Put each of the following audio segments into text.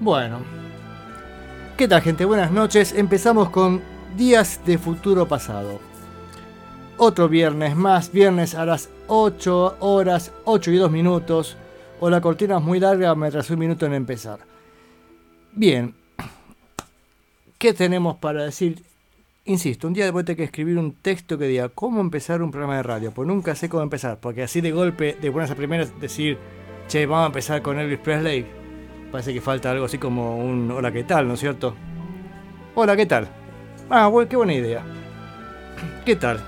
Bueno. ¿Qué tal gente? Buenas noches. Empezamos con Días de Futuro Pasado. Otro viernes más, viernes a las 8 horas, 8 y 2 minutos. O la cortina es muy larga, me atrasó un minuto en empezar. Bien. ¿Qué tenemos para decir? Insisto, un día después tengo que escribir un texto que diga cómo empezar un programa de radio. Pues nunca sé cómo empezar. Porque así de golpe, de buenas a primeras, decir, che, vamos a empezar con Elvis Presley. Parece que falta algo así como un hola, ¿qué tal? ¿No es cierto? Hola, ¿qué tal? Ah, bueno, qué buena idea. ¿Qué tal?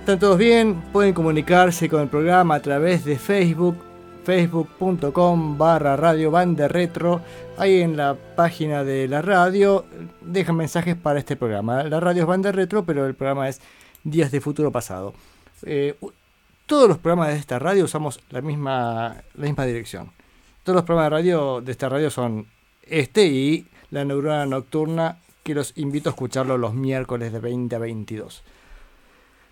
¿Están todos bien? Pueden comunicarse con el programa a través de Facebook, facebook.com barra radio banda retro. Ahí en la página de la radio dejan mensajes para este programa. La radio es banda retro, pero el programa es Días de Futuro Pasado. Eh, todos los programas de esta radio usamos la misma, la misma dirección. Todos los programas de radio de esta radio son este y la neurona nocturna que los invito a escucharlo los miércoles de 20 a 22.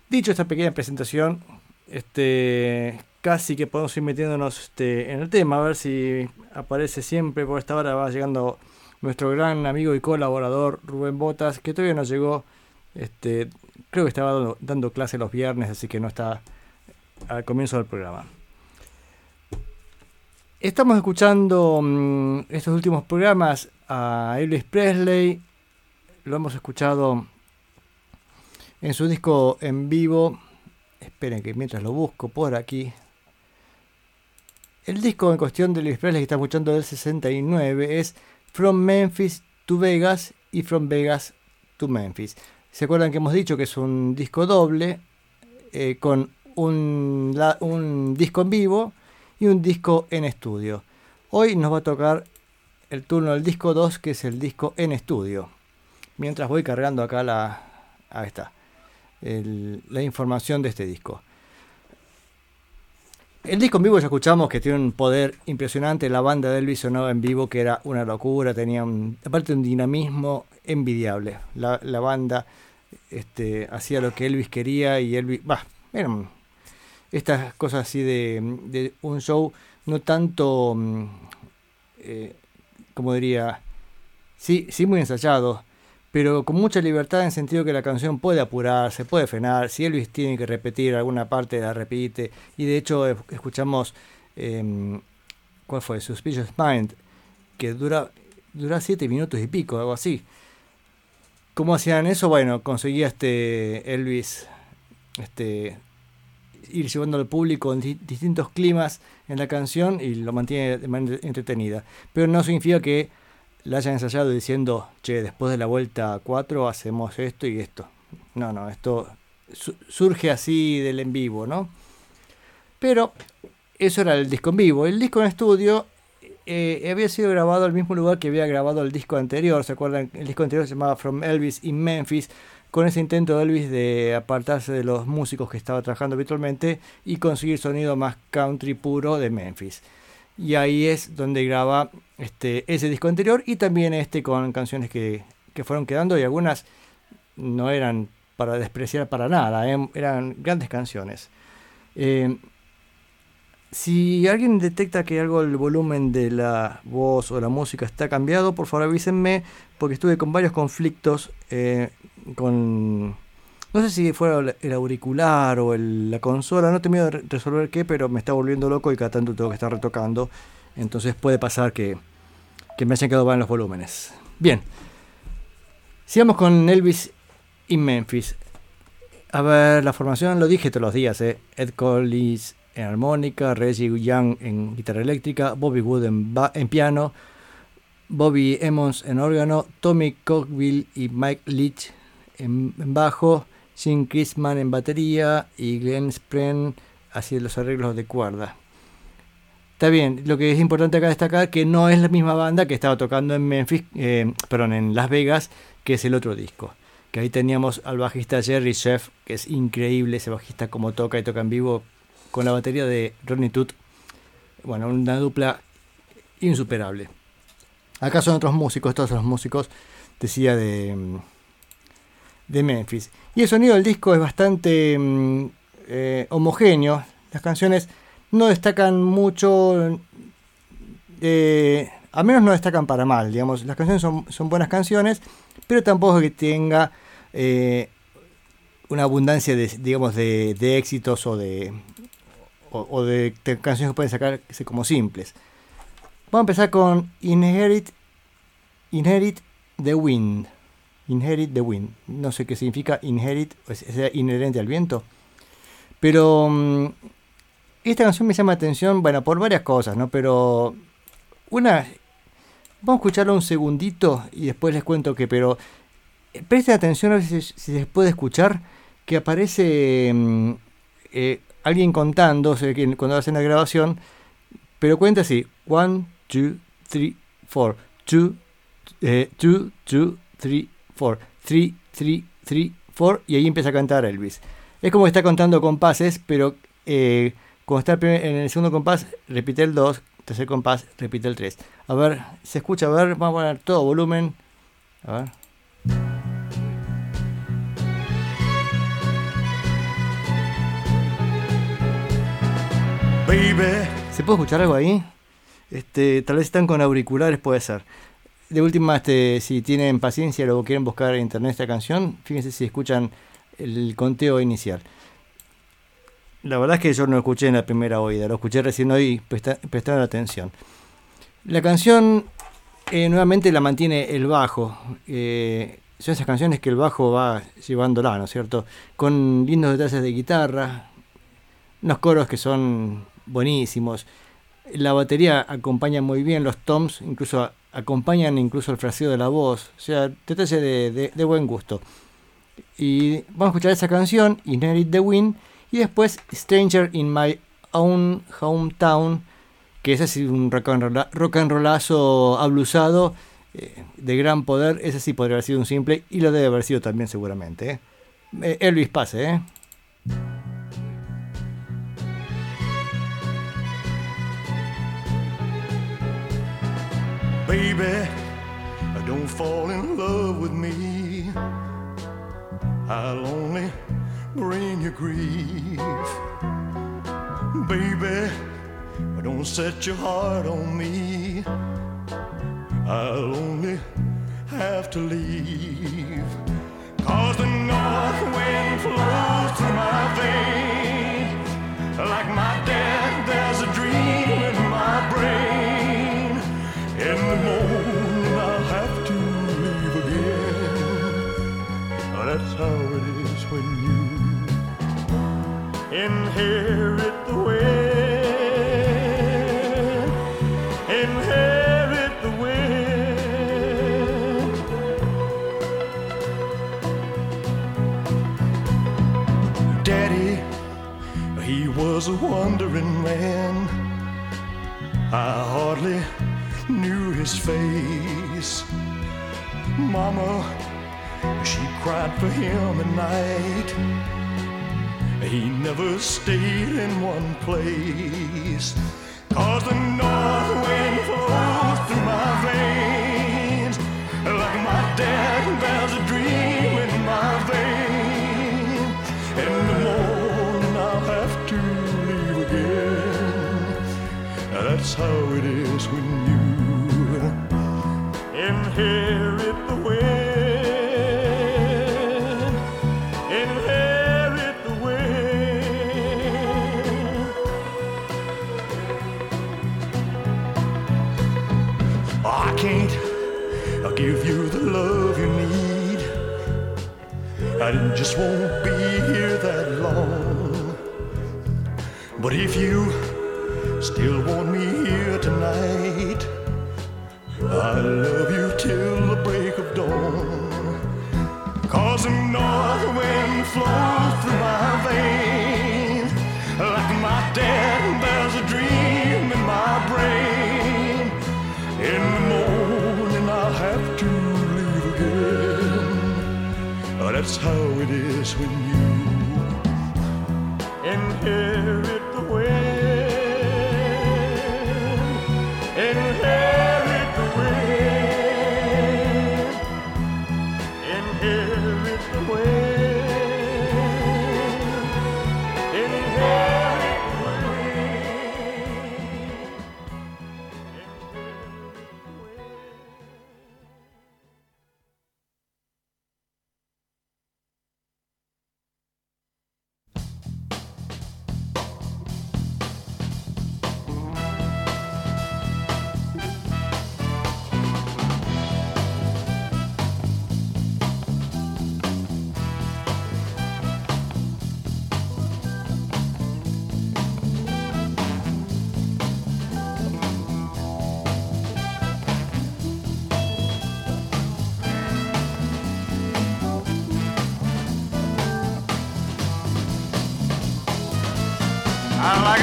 Dicho esta pequeña presentación, este, casi que podemos ir metiéndonos este, en el tema, a ver si aparece siempre por esta hora, va llegando nuestro gran amigo y colaborador Rubén Botas, que todavía no llegó, este, creo que estaba dando, clase los viernes, así que no está al comienzo del programa. Estamos escuchando mmm, estos últimos programas a Elvis Presley, lo hemos escuchado en su disco en vivo. Esperen que mientras lo busco por aquí. El disco en cuestión de Elvis Presley que está escuchando del 69 es From Memphis to Vegas y From Vegas to Memphis. ¿Se acuerdan que hemos dicho que es un disco doble eh, con un, disco en vivo y un disco en estudio? Hoy nos va a tocar el turno del disco 2 que es el disco en estudio mientras voy cargando acá la, ahí está, la información de este disco. El disco en vivo ya escuchamos que tiene un poder impresionante, la banda de Elvis sonaba en vivo que era una locura, tenía un, aparte un dinamismo envidiable. La, banda este, hacía lo que Elvis quería y Elvis, bah, eran estas cosas así de, de un show no tanto, eh, como diría, sí, sí muy ensayado, pero con mucha libertad en el sentido que la canción puede apurarse, puede frenar, si Elvis tiene que repetir alguna parte, la repite, y de hecho escuchamos, eh, ¿cuál fue? Suspicious Mind, que dura, dura siete minutos y pico, algo así. ¿Cómo hacían eso? Bueno, conseguía este Elvis este, ir llevando al público en di distintos climas en la canción y lo mantiene de manera entretenida. Pero no significa que la hayan ensayado diciendo, che, después de la vuelta 4 hacemos esto y esto. No, no, esto su surge así del en vivo, ¿no? Pero eso era el disco en vivo. El disco en estudio eh, había sido grabado al mismo lugar que había grabado el disco anterior. ¿Se acuerdan? El disco anterior se llamaba From Elvis in Memphis, con ese intento de Elvis de apartarse de los músicos que estaba trabajando habitualmente y conseguir sonido más country puro de Memphis y ahí es donde graba este, ese disco anterior y también este con canciones que, que fueron quedando y algunas no eran para despreciar para nada, eh, eran grandes canciones. Eh, si alguien detecta que algo el volumen de la voz o la música está cambiado, por favor avísenme, porque estuve con varios conflictos eh, con no sé si fuera el auricular o el, la consola, no tengo miedo de resolver qué, pero me está volviendo loco y cada tanto tengo que estar retocando. Entonces puede pasar que, que me hayan quedado mal los volúmenes. Bien, sigamos con Elvis y Memphis. A ver, la formación lo dije todos los días, ¿eh? Ed Collins en armónica, Reggie Young en guitarra eléctrica, Bobby Wood en, en piano, Bobby Emmons en órgano, Tommy Cockville y Mike Leach en, bajo, Jim Chrisman en batería y Glenn Spren haciendo los arreglos de cuerda. Está bien, lo que es importante acá destacar que no es la misma banda que estaba tocando en Memphis, eh, perdón, en Las Vegas, que es el otro disco. Que ahí teníamos al bajista Jerry Sheff, que es increíble ese bajista como toca y toca en vivo con la batería de Ronnie. Bueno, una dupla insuperable. Acá son otros músicos, son los músicos, decía, de, de Memphis. Y el sonido del disco es bastante mm, eh, homogéneo. Las canciones no destacan mucho, eh, al menos no destacan para mal, digamos. Las canciones son, buenas canciones, pero tampoco que tenga eh, una abundancia de, digamos, de, éxitos o de, canciones que pueden sacarse como simples. Vamos a empezar con Inherit, Inherit the Wind. Inherit the Wind. No sé qué significa inherit, o sea, inherente al viento. Pero mm, esta canción me llama la atención, bueno, por varias cosas, ¿no? Pero una... Vamos a escucharla un segundito y después les cuento que, pero eh, presten atención a ver si, se puede escuchar que aparece mm, eh, alguien contando, cuando hacen la grabación, pero cuenta así, 1, 2, 3, 4, 2, 2, 2, 3, 4, 3, 3, 3, 4, y ahí empieza a cantar Elvis. Es como que está contando compases, pero eh, cuando está en el segundo compás, repite el 2, tercer compás, repite el 3. A ver, se escucha, a ver, vamos a poner todo volumen. A ver. Baby. ¿Se puede escuchar algo ahí? Este, tal vez están con auriculares, puede ser. De última, este, si tienen paciencia o quieren buscar en internet esta canción, fíjense si escuchan el conteo inicial. La verdad es que yo no escuché en la primera oída, lo escuché recién hoy prestando atención. La canción eh, nuevamente la mantiene el bajo. Eh, son esas canciones que el bajo va llevándola, ¿no es cierto? Con lindos detalles de guitarra, unos coros que son buenísimos. La batería acompaña muy bien, los toms incluso acompañan incluso el fraseo de la voz. O sea, detalles de, de buen gusto. Y vamos a escuchar esa canción, Inherit the Wind y después Stranger in My Own Hometown, que es así un rock and, rollazo ablusado eh, de gran poder. Ese sí podría haber sido un simple y lo debe haber sido también seguramente. ¿eh? eh Elvis pase, ¿eh? Baby, don't fall in love with me. I'll only bring you grief. Baby, don't set your heart on me. I'll only have to leave. Cause the north wind flows through my veins. Like my dad, inherit the wind, inherit the wind. Daddy, he was a wandering man. I hardly knew his face. Mama, she cried for him at night. He never stayed in one place. Cause the north wind flows through my veins. Like my dad, there's a dream in my veins. In the morning, I'll have to leave again. That's how it is when you inherit the wind. I just won't be here that long. But if you still want me here tonight, I love you till the break of dawn. Cause the north wind flows through my veins. Like my dad, That's how it is when you inherit the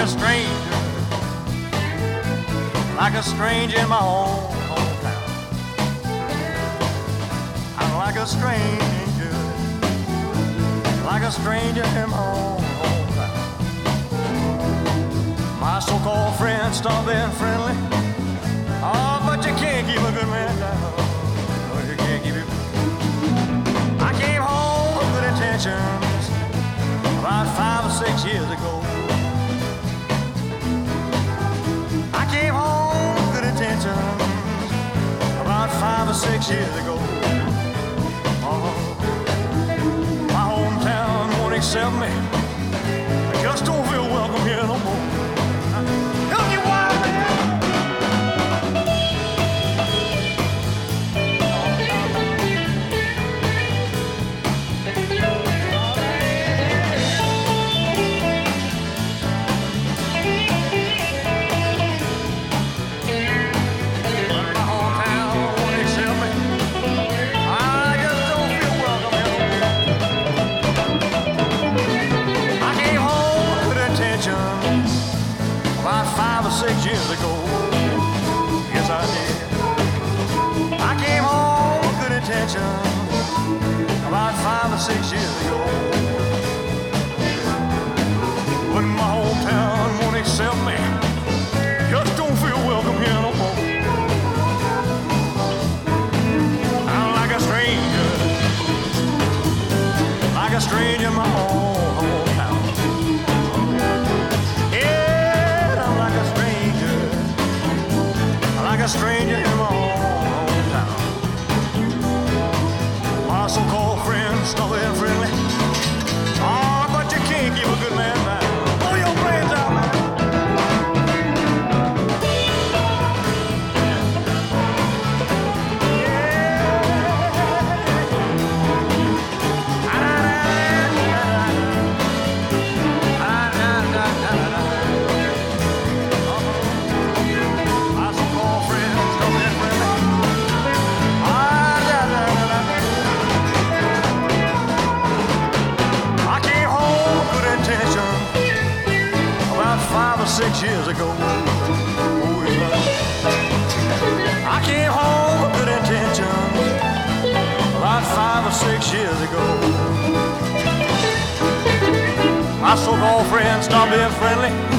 a stranger, like a stranger in my own hometown. I'm like a stranger, like a stranger in my own hometown. My so-called friends stop being friendly. Oh, but you can't keep a good man down. No, you can't keep it. I came home with good intentions about five or six years ago. Six years ago. Oh, my hometown won't accept me. I just don't feel welcome here no more. With about five or six years ago. But my hometown won't accept me. Just don't feel welcome here no more. I'm like a stranger, like a stranger in my own old friends, stop being friendly.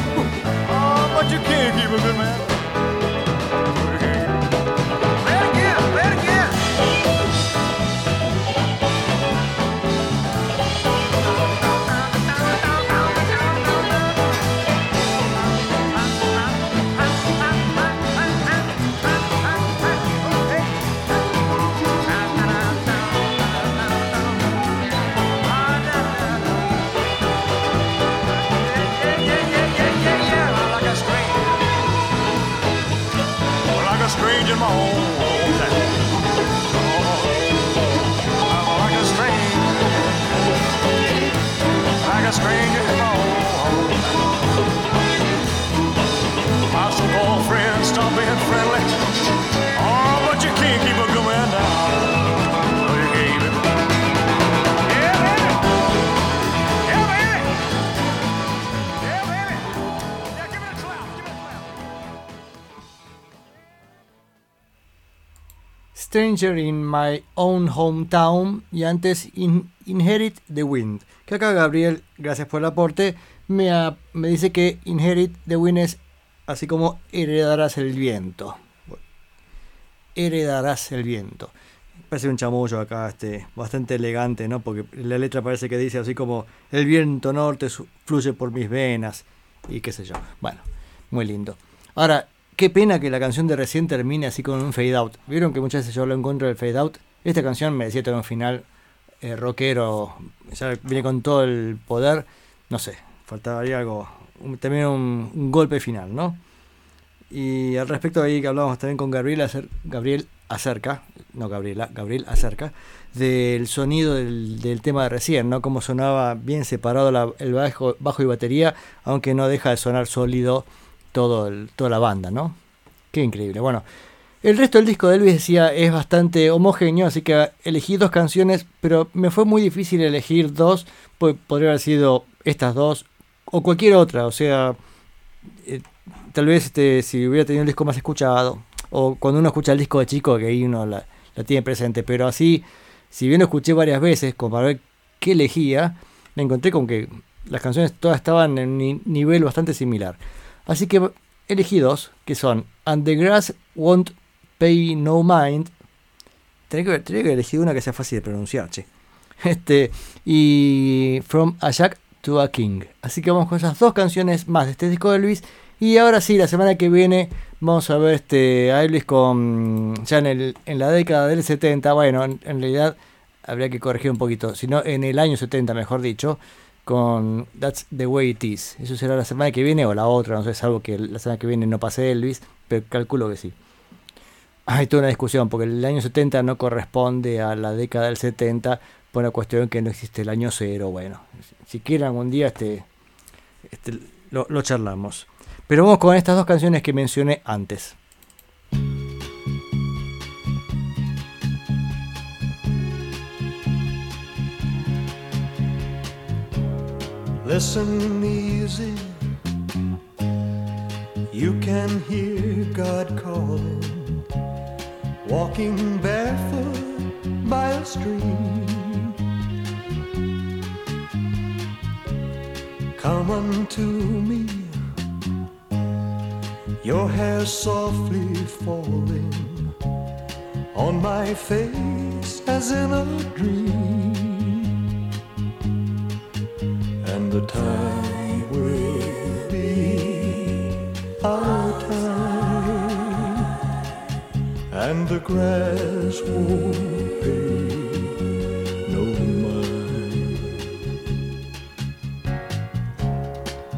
changing my whole Stranger in My Own Hometown y antes In- Inherit the Wind. Que acá Gabriel, gracias por el aporte, me, me dice que Inherit the Wind es así como heredarás el viento. Heredarás el viento. Parece un chamullo acá, este, bastante elegante, ¿no? Porque la letra parece que dice así como el viento norte fluye por mis venas y qué sé yo. Bueno, muy lindo. Ahora, qué pena que la canción de recién termine así con un fade out. ¿Vieron que muchas veces yo lo encuentro del fade out? Esta canción merecía tener un final eh, rockero, ya viene con todo el poder. No sé, faltaría algo, también un, golpe final, ¿no? Y al respecto ahí que hablábamos también con Gabriel, Gabriel acerca, no Gabriela, Gabriel acerca, del sonido del, tema de recién, ¿no? Cómo sonaba bien separado el bajo, bajo y batería, aunque no deja de sonar sólido todo toda la banda, ¿no? Qué increíble. Bueno, el resto del disco de Elvis decía es bastante homogéneo, así que elegí dos canciones, pero me fue muy difícil elegir dos, pues podría haber sido estas dos o cualquier otra, o sea, eh, tal vez este, si hubiera tenido un disco más escuchado, o cuando uno escucha el disco de chico, que ahí uno la, la tiene presente, pero así, si bien lo escuché varias veces, como para ver qué elegía, me encontré con que las canciones todas estaban en un ni- nivel bastante similar. Así que elegí dos, que son And the Grass Won't Pay No Mind. Tenía que, tenía que elegir una que sea fácil de pronunciar, che. Este, y From a Jack to a King. Así que vamos con esas dos canciones más de este disco de Elvis. Y ahora sí, la semana que viene vamos a ver este, a Elvis con ya en, el, en la década del 70. Bueno, en, en realidad habría que corregir un poquito, sino en el año 70, mejor dicho, con That's the Way It Is. Eso será la semana que viene o la otra, no sé, salvo que la semana que viene no pase Elvis, pero calculo que sí. Hay toda una discusión, porque el año 70 no corresponde a la década del 70 por una cuestión que no existe el año cero. Bueno, si quieren algún día este, este, lo, lo charlamos. Pero vamos con estas dos canciones que mencioné antes. Listen easy. You can hear God calling, walking barefoot by a stream. Come unto me, your hair softly falling on my face as in a dream and the time will be our time, and the grass won't pay no mind.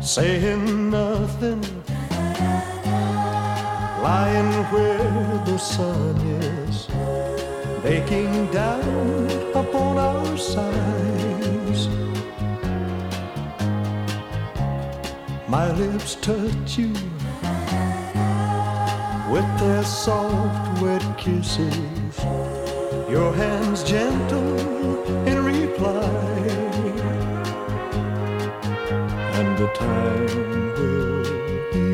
Saying nothing, lying where the sun is, baking down upon our sides. My lips touch you with their soft, wet kisses. Your hands gentle in reply, and the time will be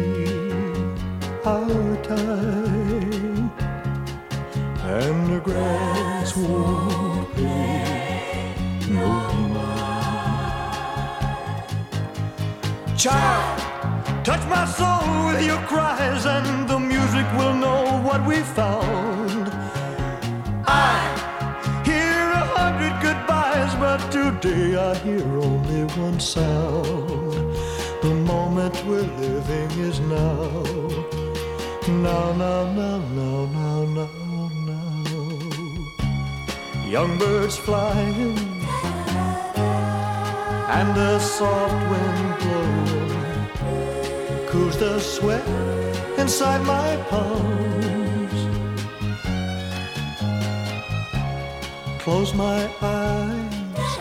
our time, and the grass won't pay Child, touch my soul with your cries, and the music will know what we found. I hear a hundred goodbyes, but today I hear only one sound. The moment we're living is now. Now, now, now, now, now, now, now. Young birds flying and a soft wind blowing cools the sweat inside my palms. Close my eyes,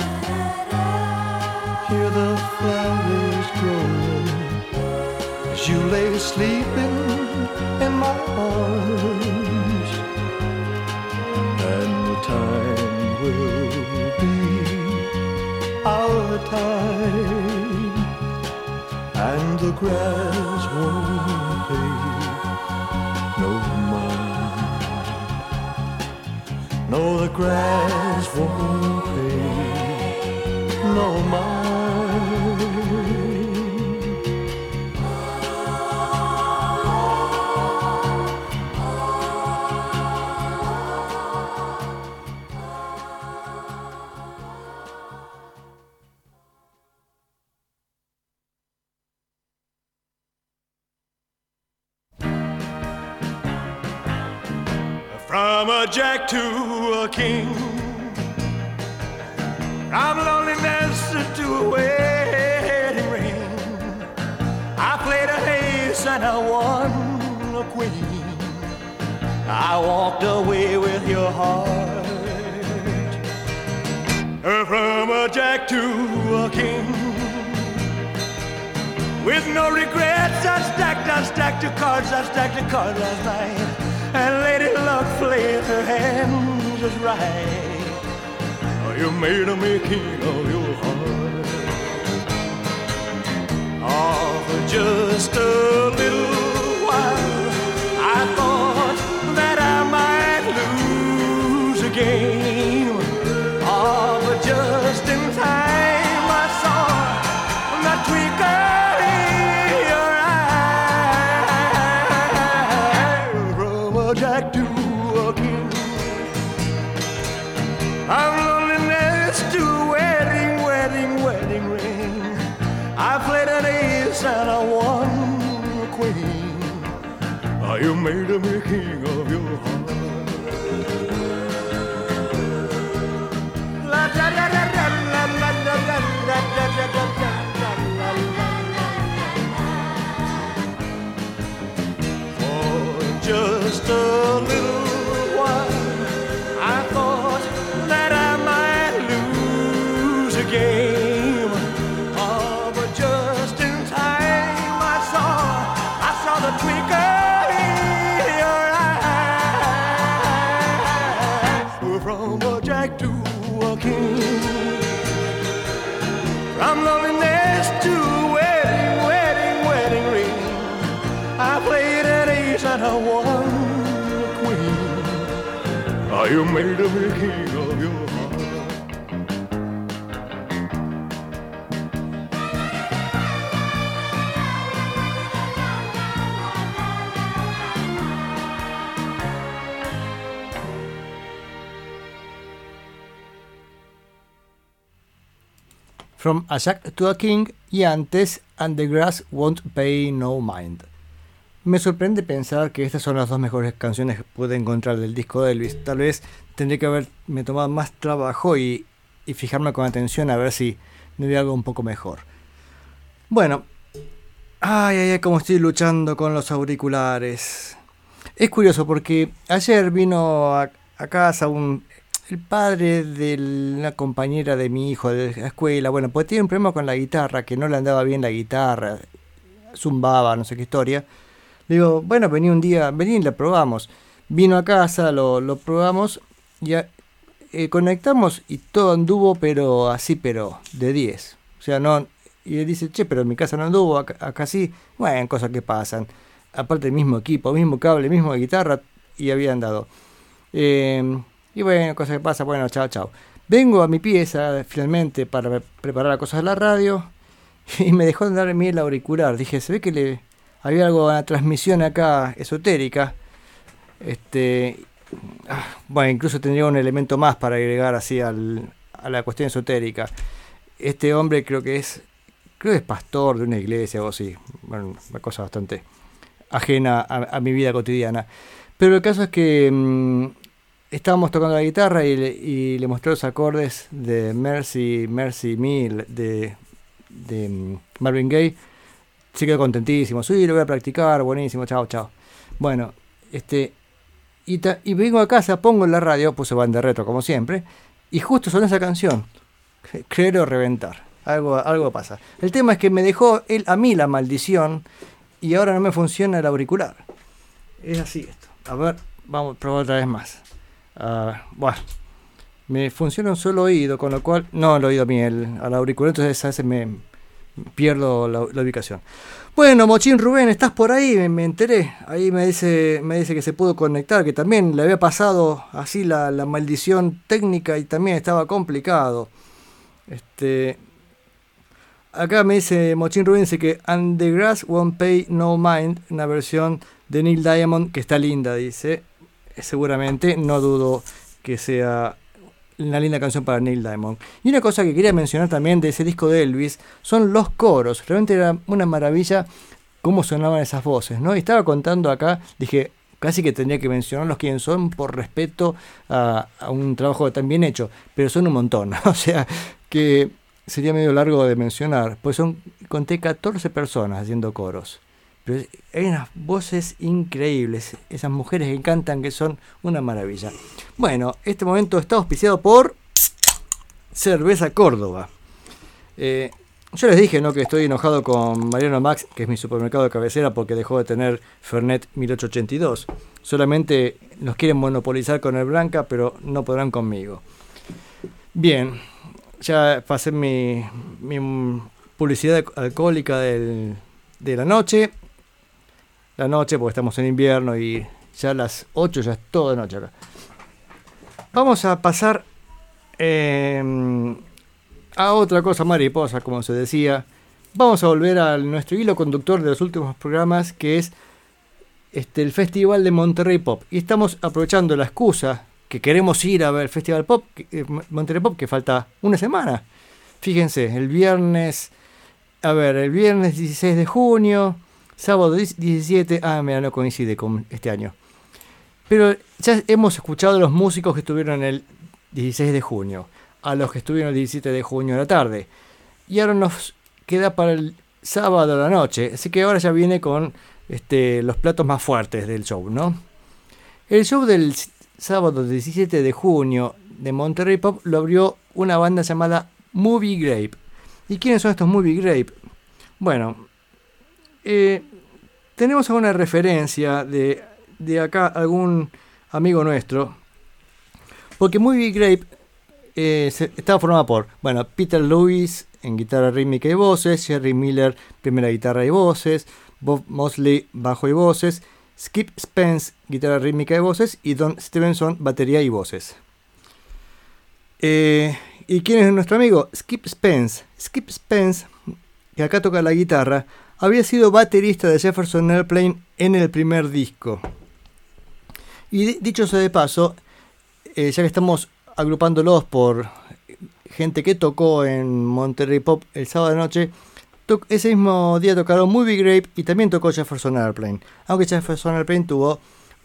hear the flowers growing as you lay sleeping in my arms, and the time will be and the grass won't pay no mind. No, the grass won't pay no mind. Stacked the cards last night. And Lady Luck played her hand just right. You made me king of your heart. Oh, just a little Oh, you made me king of your heart. From a Jack to a King y antes And the Grass Won't Pay No Mind. Me sorprende pensar que estas son las dos mejores canciones que pude encontrar del disco de Elvis. Tal vez tendría que haberme tomado más trabajo y, y fijarme con atención a ver si me había algo un poco mejor. Bueno, ay, ay, ay, cómo estoy luchando con los auriculares. Es curioso porque ayer vino a, a casa un, el padre de una compañera de mi hijo de la escuela. Bueno, pues tiene un problema con la guitarra, que no le andaba bien la guitarra, zumbaba, no sé qué historia. Digo, bueno, vení un día, vení y la probamos. Vino a casa, lo, lo probamos y eh, conectamos y todo anduvo, pero así, pero de 10. O sea, no. Y él dice, che, pero en mi casa no anduvo, acá, acá sí. Bueno, cosas que pasan. Aparte, el mismo equipo, mismo cable, mismo guitarra y había andado. Eh, y bueno, cosas que pasan, bueno, chao, chao. Vengo a mi pieza finalmente para preparar las cosas de la radio y me dejó de andar a mí el auricular. Dije, se ve que le había algo, una transmisión acá esotérica. Este, ah, bueno, incluso tendría un elemento más para agregar así al- a la cuestión esotérica. Este hombre creo que es, creo que es pastor de una iglesia o así. Bueno, una cosa bastante ajena a, a mi vida cotidiana. Pero el caso es que mm, estábamos tocando la guitarra y le, y le mostré los acordes de Mercy, Mercy Me de, de mm, Marvin Gaye. Se quedó contentísimo. Sí, lo voy a practicar, buenísimo, chao, chao. Bueno, este. Y, vengo a casa, pongo en la radio, puse banda retro como siempre, y justo sonó esa canción. Creer o reventar. Algo, algo pasa. El tema es que me dejó él a mí la maldición y ahora no me funciona el auricular. Es así esto. A ver, vamos a probar otra vez más. Ah, bueno, me funciona un solo oído, con lo cual. No el oído a mí, el, al auricular, entonces a veces me, pierdo la, ubicación. Bueno, Mochín Rubén, ¿estás por ahí? Me, enteré. Ahí me dice, me dice que se pudo conectar, que también le había pasado así la, la maldición técnica y también estaba complicado. Este, acá me dice Mochín Rubén dice que And the Grass Won't Pay No Mind, una versión de Neil Diamond que está linda, dice. Seguramente, no dudo que sea una linda canción para Neil Diamond. Y una cosa que quería mencionar también de ese disco de Elvis son los coros. Realmente era una maravilla cómo sonaban esas voces, ¿no? Y estaba contando acá, dije, casi que tendría que mencionarlos quiénes son por respeto a, a un trabajo tan bien hecho, pero son un montón, o sea, que sería medio largo de mencionar, pues son, conté 14 personas haciendo coros. Hay unas voces increíbles, esas mujeres que cantan que son una maravilla. Bueno, este momento está auspiciado por Cerveza Córdoba. Eh, yo les dije ¿no? que estoy enojado con Mariano Max, que es mi supermercado de cabecera, porque dejó de tener Fernet 1882. Solamente nos quieren monopolizar con el Blanca, pero no podrán conmigo. Bien, ya pasé mi, publicidad alcohólica de la noche. La noche, porque estamos en invierno y ya a las 8 ya es toda noche acá. Vamos a pasar eh, a otra cosa mariposa, como se decía. Vamos a volver a nuestro hilo conductor de los últimos programas, que es este, el Festival de Monterrey Pop. Y estamos aprovechando la excusa que queremos ir a ver el Festival Pop, eh, Monterrey Pop, que falta una semana. Fíjense, el viernes, a ver, el viernes 16 de junio, sábado 17, ah, mira, no coincide con este año. Pero ya hemos escuchado a los músicos que estuvieron el 16 de junio, a los que estuvieron el 17 de junio a la tarde. Y ahora nos queda para el sábado a la noche, así que ahora ya viene con este, los platos más fuertes del show, ¿no? El show del sábado 17 de junio de Monterrey Pop lo abrió una banda llamada Movie Grape. ¿Y quiénes son estos Movie Grape? Bueno, eh, tenemos alguna referencia de, de acá, algún amigo nuestro, porque Movie Grape eh, estaba formada por, bueno, Peter Lewis en guitarra rítmica y voces, Jerry Miller primera guitarra y voces, Bob Mosley bajo y voces, Skip Spence guitarra rítmica y voces y Don Stevenson batería y voces. Eh, ¿Y quién es nuestro amigo? Skip Spence. Skip Spence, que acá toca la guitarra, había sido baterista de Jefferson Airplane en el primer disco. Y di- dicho sea de paso, eh, ya que estamos agrupándolos por gente que tocó en Monterrey Pop el sábado de noche, ese mismo día tocaron Movie Grape y también tocó Jefferson Airplane. Aunque Jefferson Airplane tuvo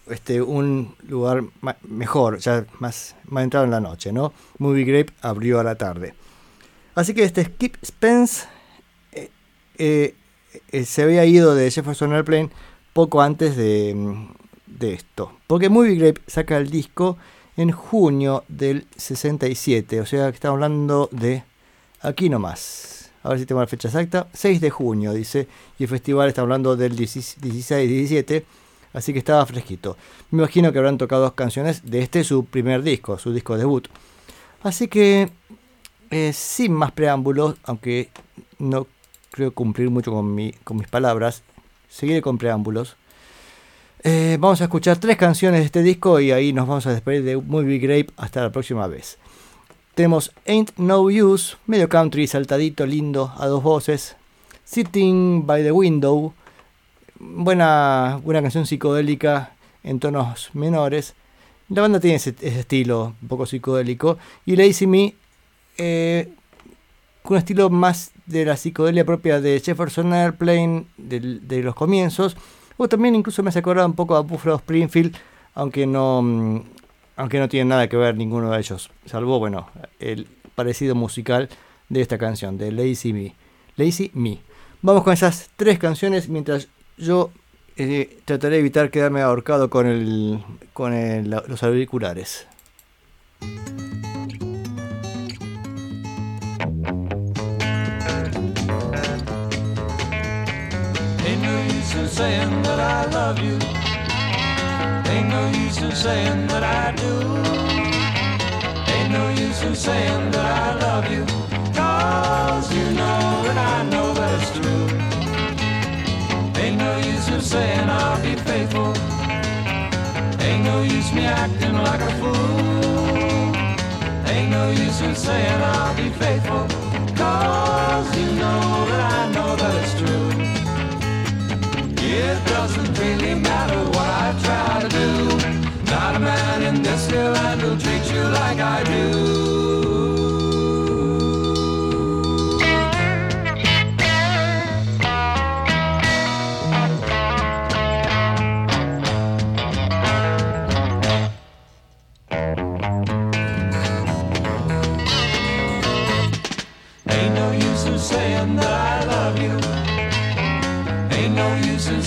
este, un lugar mejor, ya más, más entrado en la noche, ¿no? Movie Grape abrió a la tarde. Así que este Skip Spence eh, eh, eh, se había ido de Jefferson Airplane poco antes de, mm, de esto. Porque Movie Grape saca el disco en junio del 67. O sea que estamos hablando de aquí nomás. A ver si tengo la fecha exacta. 6 de junio, dice. Y el festival está hablando del 16-17. Así que estaba fresquito. Me imagino que habrán tocado dos canciones de este su primer disco, su disco debut. Así que, eh, sin más preámbulos, aunque no creo cumplir mucho con, mi, con mis palabras, seguiré con preámbulos. Eh, vamos a escuchar tres canciones de este disco y ahí nos vamos a despedir de Movie Grape hasta la próxima vez. Tenemos Ain't No Use, medio country, saltadito, lindo, a dos voces. Sitting by the Window, buena, buena canción psicodélica en tonos menores. La banda tiene ese, estilo un poco psicodélico. Y Lazy Me, eh, con un estilo más de la psicodelia propia de Jefferson Airplane, de, los comienzos. O también incluso me hace acordar un poco a Buffalo Springfield, aunque no, mm, aunque no tiene nada que ver ninguno de ellos, salvo, bueno, el parecido musical de esta canción, de Lazy Me. Lazy Me. Vamos con esas tres canciones mientras yo eh, trataré de evitar quedarme ahorcado con, el, con los auriculares. use in saying that I love you. Ain't no use in saying that I do. Ain't no use in saying that I love you. Cause you know and I know that it's true. Ain't no use in saying I'll be faithful. Ain't no use me acting like a fool. Ain't no use in saying I'll be faithful. Cause you know that I know that it's true. It doesn't really matter what I try to do. Not a man in this here land will treat you like I do.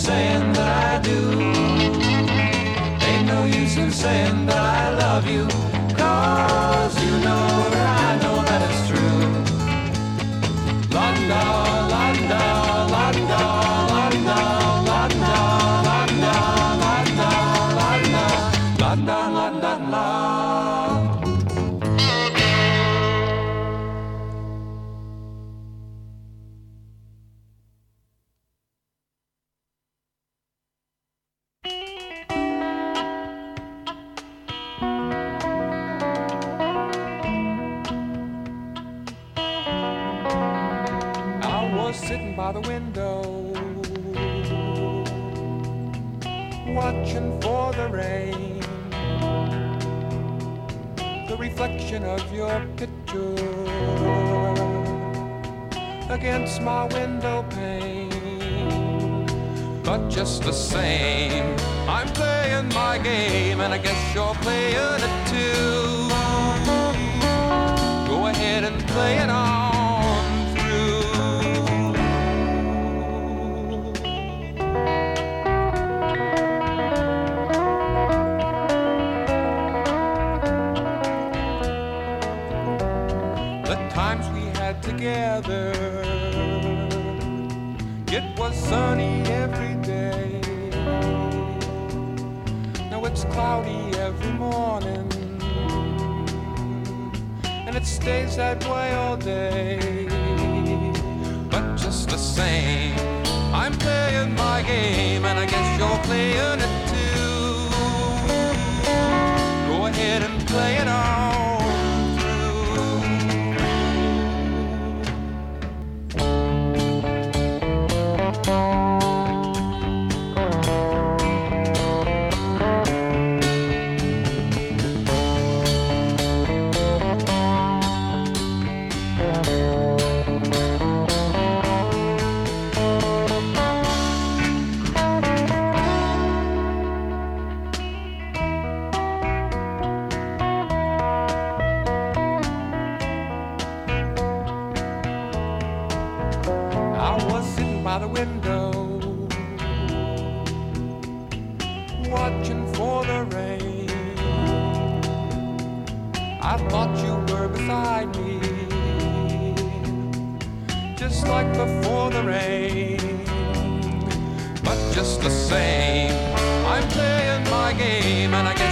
saying that I do. Ain't no use in saying but just the same, I'm playing my game and I.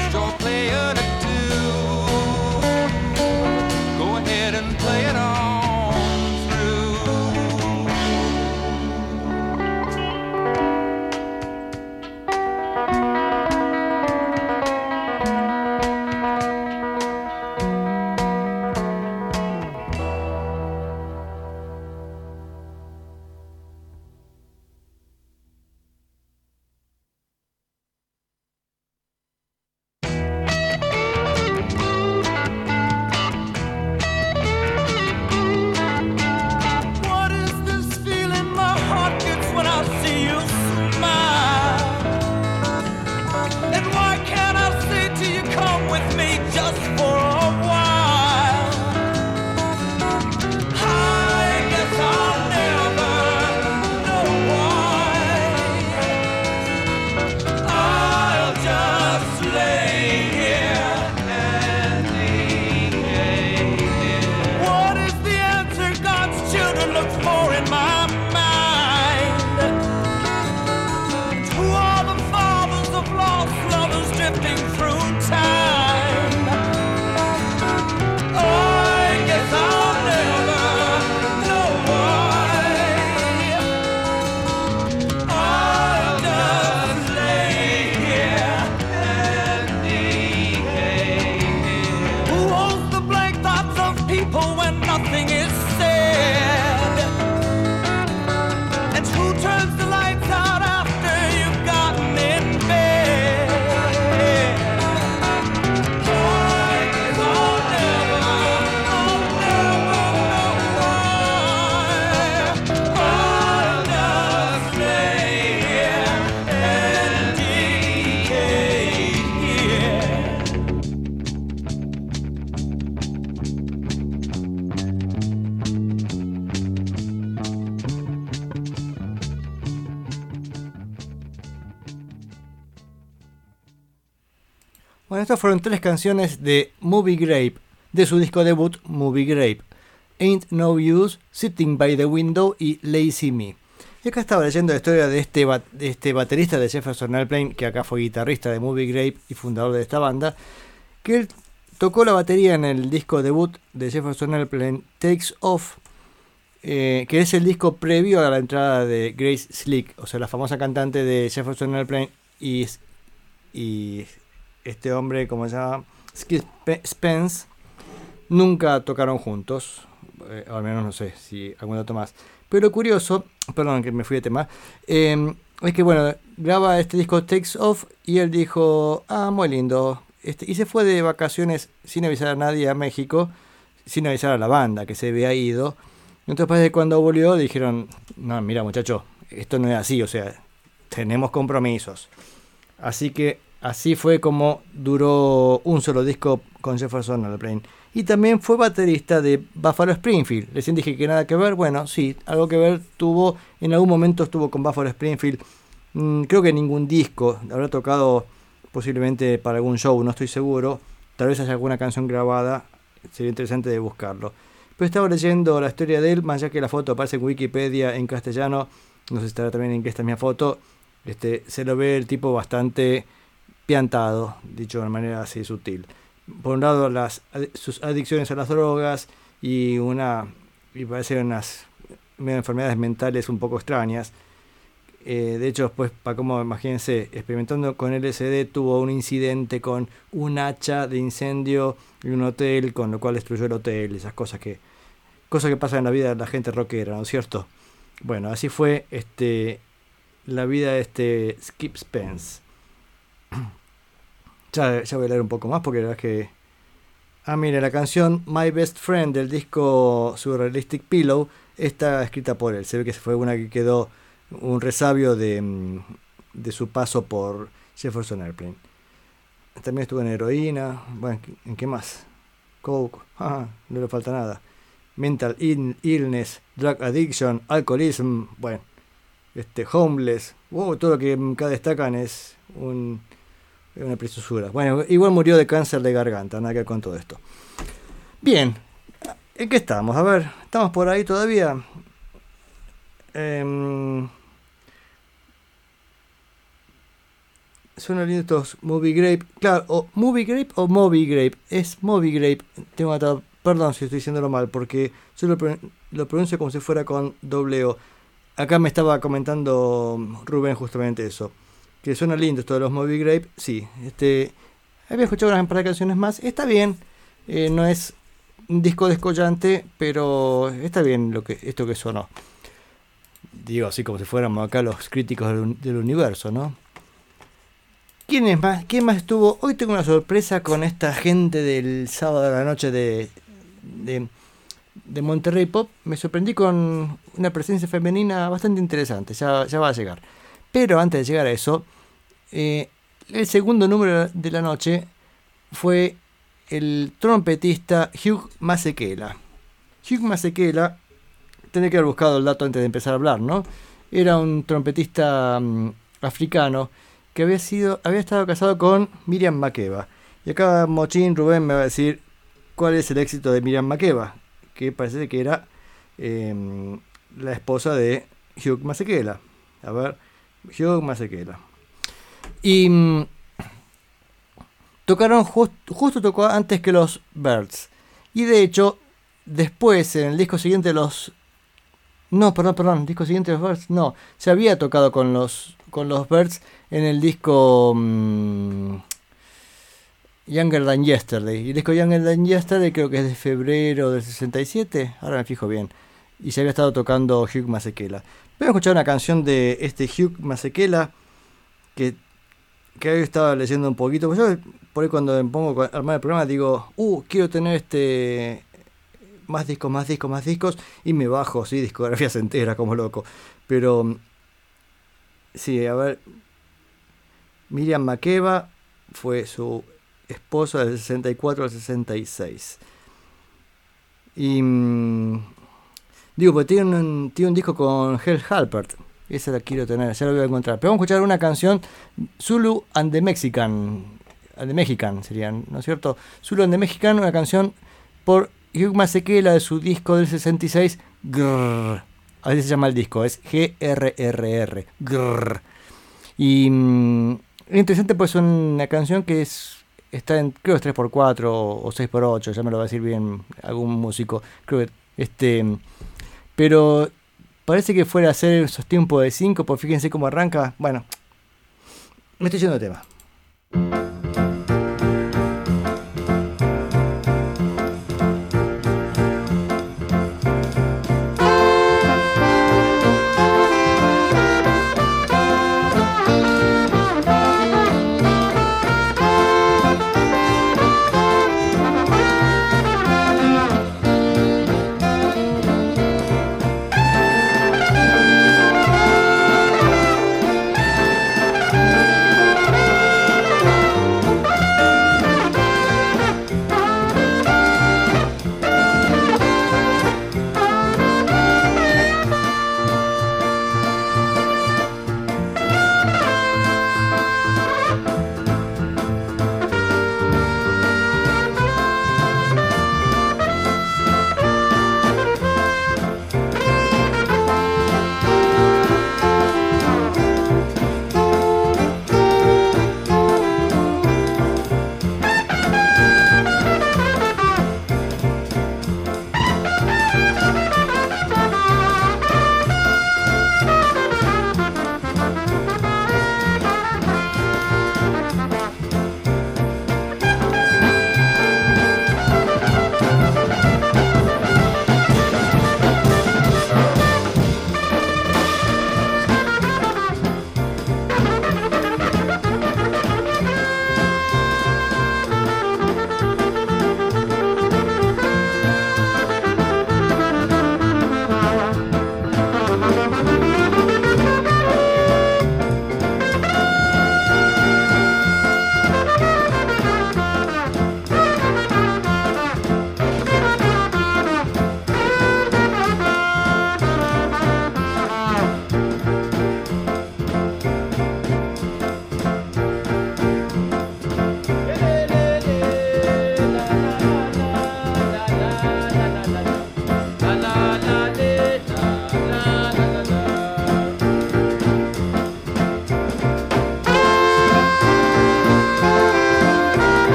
estas fueron tres canciones de Movie Grape, de su disco debut Movie Grape. Ain't No Use, Sitting by the Window y Lazy Me. Y acá estaba leyendo la historia de este, de este baterista de Jefferson Airplane, que acá fue guitarrista de Movie Grape y fundador de esta banda, que él tocó la batería en el disco debut de Jefferson Airplane, Takes Off, eh, que es el disco previo a la entrada de Grace Slick, o sea, la famosa cantante de Jefferson Airplane y, y este hombre, como se llama, Skip Spence, nunca tocaron juntos, eh, al menos no sé si algún dato más. Pero curioso, perdón que me fui de tema, em, es que bueno, graba este disco Takes Off y él dijo, ah, muy lindo, este, y se fue de vacaciones sin avisar a nadie a México, sin avisar a la banda que se había ido. Entonces, cuando volvió, dijeron: No, mira, muchacho, esto no es así, o sea, tenemos compromisos. Así que así fue como duró un solo disco con Jefferson Airplane. Y también fue baterista de Buffalo Springfield. Recién dije que nada que ver. Bueno, sí, algo que ver tuvo. En algún momento estuvo con Buffalo Springfield. Mm, creo que ningún disco. Habrá tocado posiblemente para algún show, no estoy seguro. Tal vez haya alguna canción grabada. Sería interesante de buscarlo. Pero estaba leyendo la historia de él, más allá que la foto aparece en Wikipedia en castellano. No sé si estará también en que esta es mi foto. Este, se lo ve el tipo bastante piantado, dicho de una manera así sutil por un lado sus adicciones a las drogas y una y parece unas enfermedades mentales un poco extrañas. Eh, de hecho, pues, para como imagínense, experimentando con LSD, tuvo un incidente con un hacha de incendio en un hotel, con lo cual destruyó el hotel, esas cosas que, cosas que pasan en la vida de la gente rockera, ¿no es cierto? Bueno, así fue este, la vida de este Skip Spence. Ya, voy a leer un poco más porque la verdad es que. Ah, mire, la canción My Best Friend del disco Surrealistic Pillow está escrita por él. Se ve que fue una que quedó un resabio de, mm, de su paso por Jefferson Airplane. También estuvo en heroína. Bueno, ¿en qué más? Coke. Ah, no le falta nada. Mental illness, drug addiction, alcoholism. Bueno, este, homeless. Wow, todo lo que acá destacan es un una preciosura. Bueno, igual murió de cáncer de garganta, nada que ver con todo esto. Bien, ¿en qué estamos? A ver, ¿estamos por ahí todavía? Eh, suenan estos Movie Grape. Claro, o Movie Grape o Movie Grape. Es Movie Grape. Tengo Perdón si estoy diciéndolo mal, porque yo lo, lo pronuncio como si fuera con doble O. Acá me estaba comentando Rubén justamente eso que suena lindo esto de los Movie Grape, sí. Este, había escuchado unas par de canciones más, está bien, eh, no es un disco descollante, pero está bien lo que, esto que sonó. Digo, así como si fuéramos acá los críticos del, universo, ¿no? ¿Quién es más? ¿Quién más estuvo? Hoy tengo una sorpresa con esta gente del sábado de la noche de, de, de Monterrey Pop. Me sorprendí con una presencia femenina bastante interesante, ya, ya va a llegar. Pero antes de llegar a eso, eh, el segundo número de la noche fue el trompetista Hugh Masekela. Hugh Masekela, tendré que haber buscado el dato antes de empezar a hablar, ¿no? Era un trompetista mm, africano que había, sido, había estado casado con Miriam Makeba. Y acá Mochín Rubén me va a decir cuál es el éxito de Miriam Makeba, que parece que era em, la esposa de Hugh Masekela. A ver, Hugh Masekela. Y mm, tocaron justo tocó antes que los Birds. Y de hecho, después en el disco siguiente los no, perdón, perdón, disco siguiente los Birds, no, se había tocado con los con los Birds en el disco mm, Younger Than Yesterday. Y el disco Younger Than Yesterday creo que es de febrero del 67, ahora me fijo bien. Y se había estado tocando Hugh Masekela. Voy a escuchar una canción de este Hugh Masekela que que hoy estaba leyendo un poquito, pues yo por ahí cuando me pongo a armar el programa digo, uh, quiero tener este más discos, más discos, más discos, y me bajo, sí, discografías enteras como loco. Pero sí, a ver, Miriam Makeba fue su esposa del 64 al 66. Y digo, pues tiene un, tiene un disco con Hell Halpert esa la quiero tener, ya la voy a encontrar. Pero vamos a escuchar una canción, Zulu and the Mexican. and the Mexican serían, ¿no es cierto? Zulu and the Mexican, una canción por Hugh Masekela de su disco del 66, Grrr. Así se llama el disco, es G-R-R-R. Grrr. Y mm, es interesante pues es una canción que es está en creo que es 3x4 o 6x8, ya me lo va a decir bien algún músico. Creo que este pero parece que fuera a ser esos tiempos de 5, pues fíjense cómo arranca. Bueno, me estoy yendo de tema.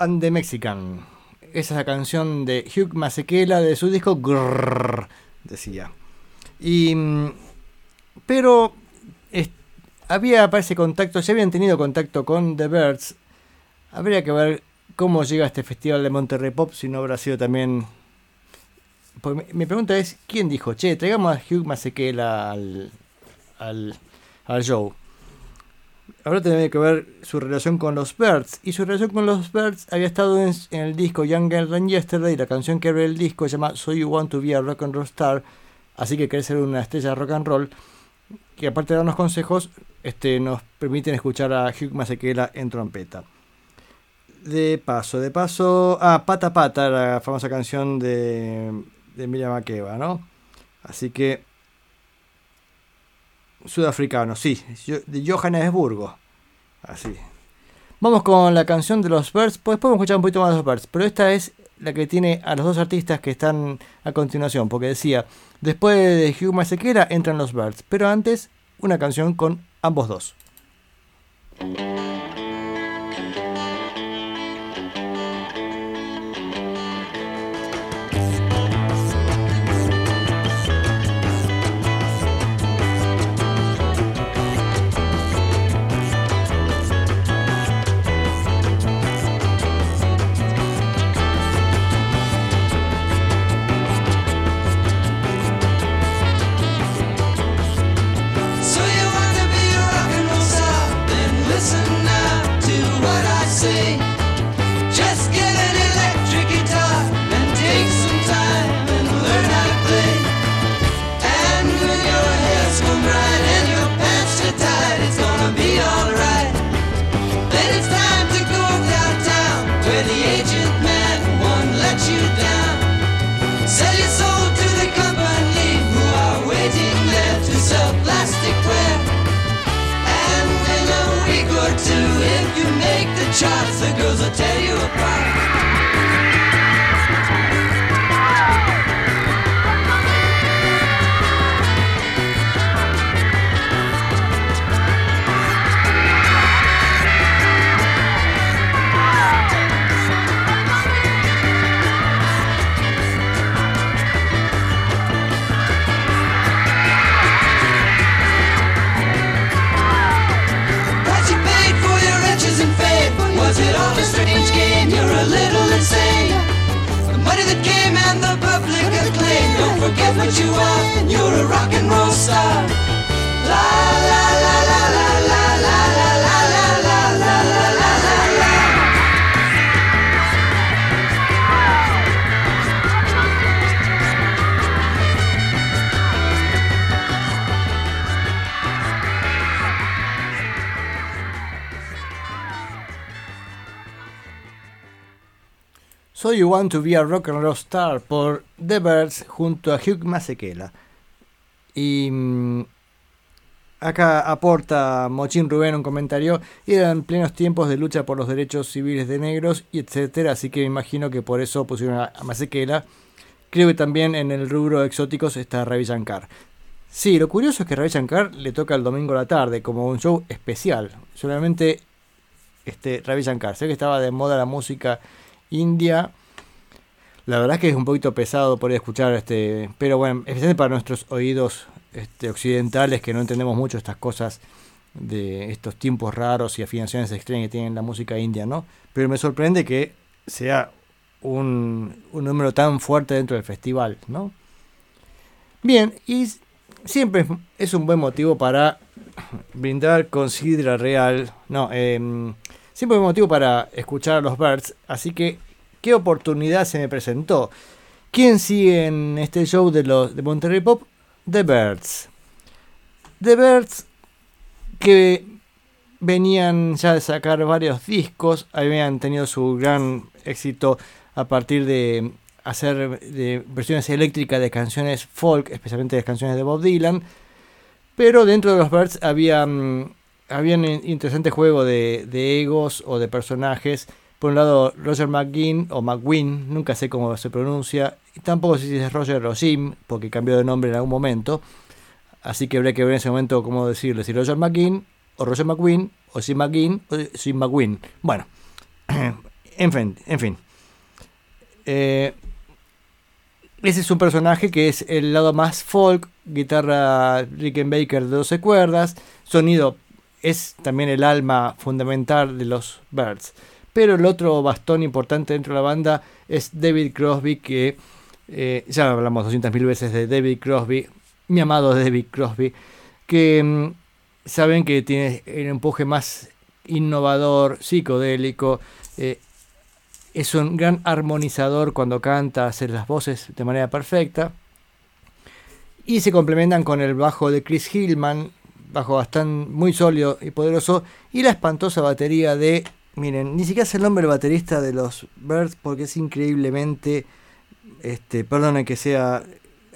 And the Mexican. Esa es la canción de Hugh Masekela de su disco Grrr, decía. Y, mm, pero había, parece, contacto, ya habían tenido contacto con The Birds. Habría que ver cómo llega este festival de Monterrey Pop, si no habrá sido también... Pues mi, pregunta es, ¿quién dijo, che, traigamos a Hugh Masekela al, al, al show? Ahora tiene que ver su relación con los Birds. Y su relación con los Birds había estado en, el disco Young Girl Than Yesterday. La canción que abre el disco se llama So You Want to Be a Rock and Roll Star. Así que querés ser una estrella de rock and roll. Que aparte de darnos consejos, este, nos permiten escuchar a Hugh Masekela en trompeta. De paso, de paso. Ah, Pata Pata, la famosa canción de, de Emilia Makeba, ¿no? Así que Sudafricano, sí, de Johannesburgo. Así. Vamos con la canción de los Birds. Pues podemos escuchar un poquito más de los Birds, pero esta es la que tiene a los dos artistas que están a continuación, porque decía, después de Hugh Masekela entran los Birds, pero antes una canción con ambos dos. Girls will tell you apart. Forget what you are. You're a rock and roll star. La la la So You Want to Be a Rock and Roll Star por The Birds junto a Hugh Masekela. Y mm, acá aporta Mochín Rubén un comentario. Eran plenos tiempos de lucha por los derechos civiles de negros y etcétera. Así que me imagino que por eso pusieron a, Masekela. Creo que también en el rubro exóticos está Ravi Shankar. Sí, lo curioso es que Ravi Shankar le toca el domingo a la tarde como un show especial. Solamente este, Ravi Shankar. Sé que estaba de moda la música india. La verdad es que es un poquito pesado por escuchar este, pero bueno, especialmente para nuestros oídos este, occidentales que no entendemos mucho estas cosas de estos tiempos raros y afinaciones extrañas que tiene la música india, ¿no? Pero me sorprende que sea un, un número tan fuerte dentro del festival, ¿no? Bien, y siempre es- un buen motivo para brindar con sidra real, no, em, siempre es un motivo para escuchar a los Birds, así que, ¿qué oportunidad se me presentó? ¿Quién sigue en este show de los de Monterrey Pop? The Birds. The Birds que venían ya de sacar varios discos, habían tenido su gran éxito a partir de hacer versiones eléctricas de canciones folk, especialmente de canciones de Bob Dylan, pero dentro de los Birds había mm, había un interesante juego de egos o de personajes. Por un lado, Roger McGuinn o McGuinn, nunca sé cómo se pronuncia, y tampoco sé si es Roger o Jim, porque cambió de nombre en algún momento. Así que habría que ver en ese momento cómo decirle, si Roger McGuinn, o Roger McGuinn, o Jim McGuinn, o Jim McGuinn. Bueno, en fin, en fin. Eh, ese es un personaje que es el lado más folk, guitarra Rickenbacker de 12 cuerdas, sonido es también el alma fundamental de los Birds. Pero el otro bastón importante dentro de la banda es David Crosby, que eh, ya hablamos 200.000 veces de David Crosby, mi amado David Crosby, que mm, saben que tiene el empuje más innovador, psicodélico, eh, es un gran armonizador cuando canta, hace las voces de manera perfecta. Y se complementan con el bajo de Chris Hillman, bajo bastante muy sólido y poderoso, y la espantosa batería de, miren, ni siquiera es el nombre baterista de los Birds porque es increíblemente, este, perdonen que sea,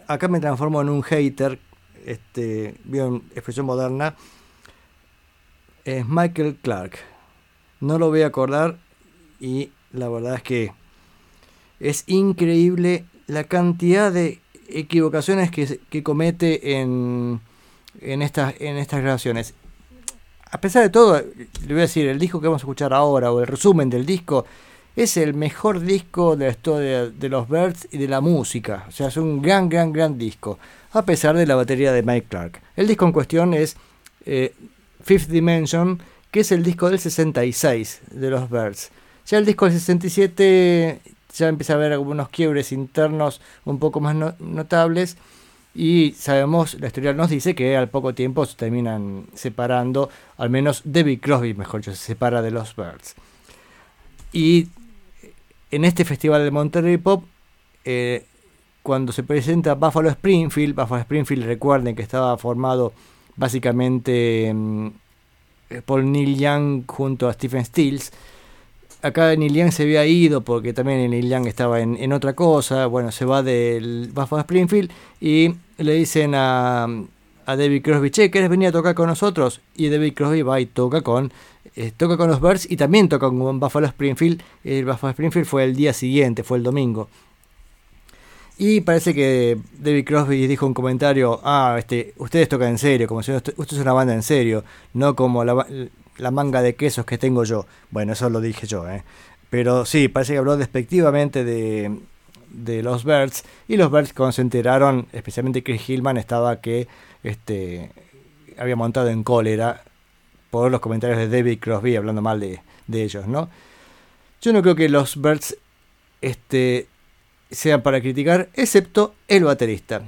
acá me transformo en un hater, este, bien, expresión moderna, es Michael Clark. No lo voy a acordar y la verdad es que es increíble la cantidad de equivocaciones que, que comete en, en, en estas grabaciones. A pesar de todo, le voy a decir, el disco que vamos a escuchar ahora, o el resumen del disco, es el mejor disco de la historia de los Birds y de la música. O sea, es un gran, gran, gran disco. A pesar de la batería de Mike Clark. El disco en cuestión es eh, Fifth Dimension, que es el disco del 66 de los Birds. Ya el disco del 67 ya empieza a haber algunos quiebres internos un poco más no- notables. Y sabemos, la historia nos dice que al poco tiempo se terminan separando, al menos David Crosby, mejor dicho, se separa de los Birds. Y en este festival de Monterrey Pop, eh, cuando se presenta Buffalo Springfield, Buffalo Springfield, recuerden que estaba formado básicamente mm, eh, por Neil Young junto a Stephen Stills. Acá Neil Young se había ido porque también Neil Young estaba en, en otra cosa. Bueno, se va del Buffalo Springfield y le dicen a, a David Crosby, che, ¿querés venir a tocar con nosotros? Y David Crosby va y toca con, eh, toca con los Birds y también toca con Buffalo Springfield. El Buffalo Springfield fue el día siguiente, fue el domingo. Y parece que David Crosby dijo un comentario, ah, este, ustedes tocan en serio, como si usted es una banda en serio, no como la, la manga de quesos que tengo yo. Bueno, eso lo dije yo, ¿eh? Pero sí, parece que habló despectivamente de, de los Birds y los Birds cuando se enteraron, especialmente Chris Hillman estaba que este, había montado en cólera por los comentarios de David Crosby hablando mal de, de ellos, ¿no? Yo no creo que los Birds este, sean para criticar, excepto el baterista.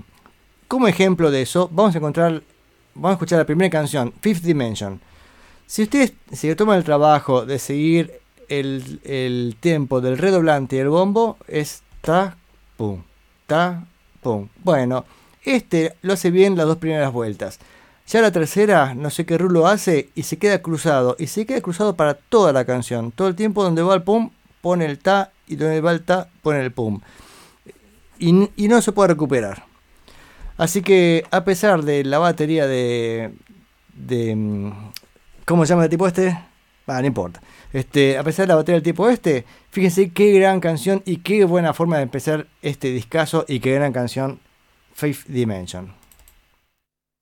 Como ejemplo de eso, vamos a encontrar, vamos a escuchar la primera canción, Fifth Dimension. Si ustedes se toman el trabajo de seguir el, el tiempo del redoblante y el bombo, es ta, pum, ta, pum. Bueno, este lo hace bien las dos primeras vueltas. Ya la tercera, no sé qué rulo hace y se queda cruzado. Y se queda cruzado para toda la canción. Todo el tiempo donde va el pum, pone el ta. Y donde va el ta, pone el pum. Y, no se puede recuperar. Así que a pesar de la batería de... de mm, ¿Cómo se llama el tipo este? Ah, no importa. Este, a pesar de la batería del tipo este, fíjense qué gran canción y qué buena forma de empezar este discazo y qué gran canción Fifth Dimension.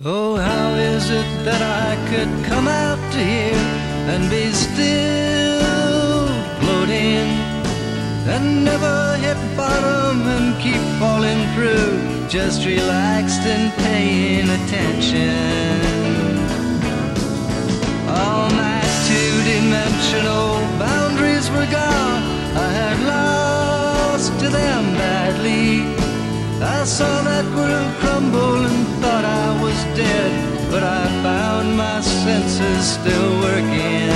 Oh, how is it that I could come out to here and be still floating and never hit bottom and keep falling through, just relaxed and paying attention? Two-dimensional boundaries were gone. I had lost to them badly. I saw that world crumble and thought I was dead, but I found my senses still working.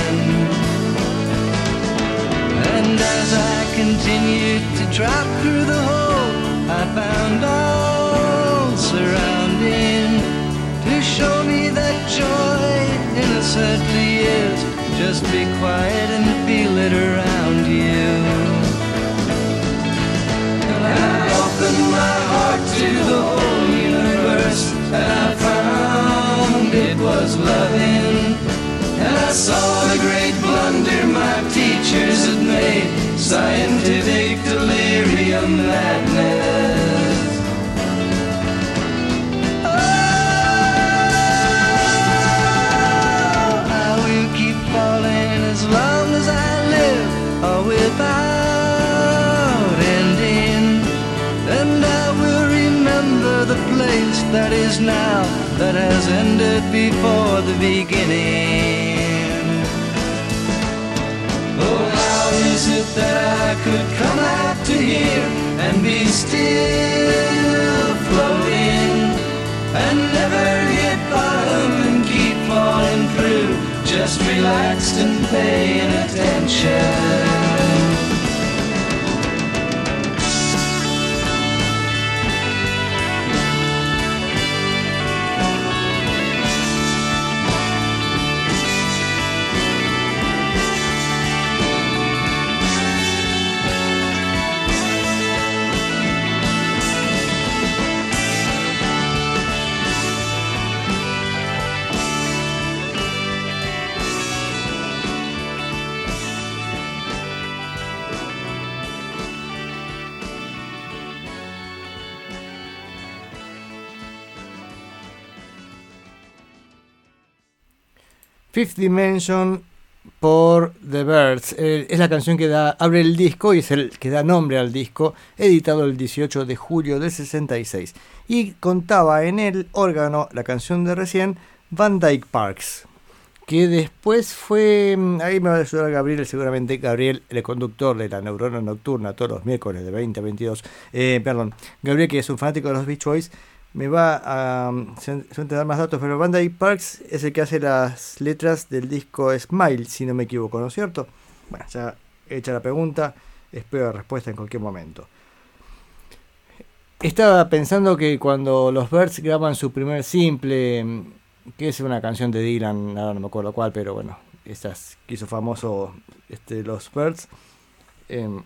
And as I continued to drop through the hole, I found all surrounding to show me that joy innocently is. Just be quiet and feel it around you. And I opened my heart to the whole universe, and I found it was loving. And I saw the great blunder my teachers had made, scientific delirium madness. That is now, that has ended before the beginning. Oh, how is it that I could come out to here and be still floating and never hit bottom and keep falling through, just relaxed and paying attention? Fifth Dimension por The Birds. Eh, es la canción que da, abre el disco y es el que da nombre al disco, editado el 18 de julio del 66. Y contaba en el órgano la canción de recién, Van Dyke Parks. Que después fue. mm, Ahí me va a ayudar Gabriel, seguramente. Gabriel, el conductor de la Neurona Nocturna, todos los miércoles de 20 a 22. Eh, perdón, Gabriel, que es un fanático de los Beach Boys, me va a um, dar más datos, pero Dyke Parks es el que hace las letras del disco Smile, si no me equivoco, ¿no es cierto? Bueno, ya hecha la pregunta, espero la respuesta en cualquier momento. Estaba pensando que cuando los Birds graban su primer simple, mm, que es una canción de Dylan, ahora no me acuerdo cuál, pero bueno, estas que hizo famoso este, los Birds. em,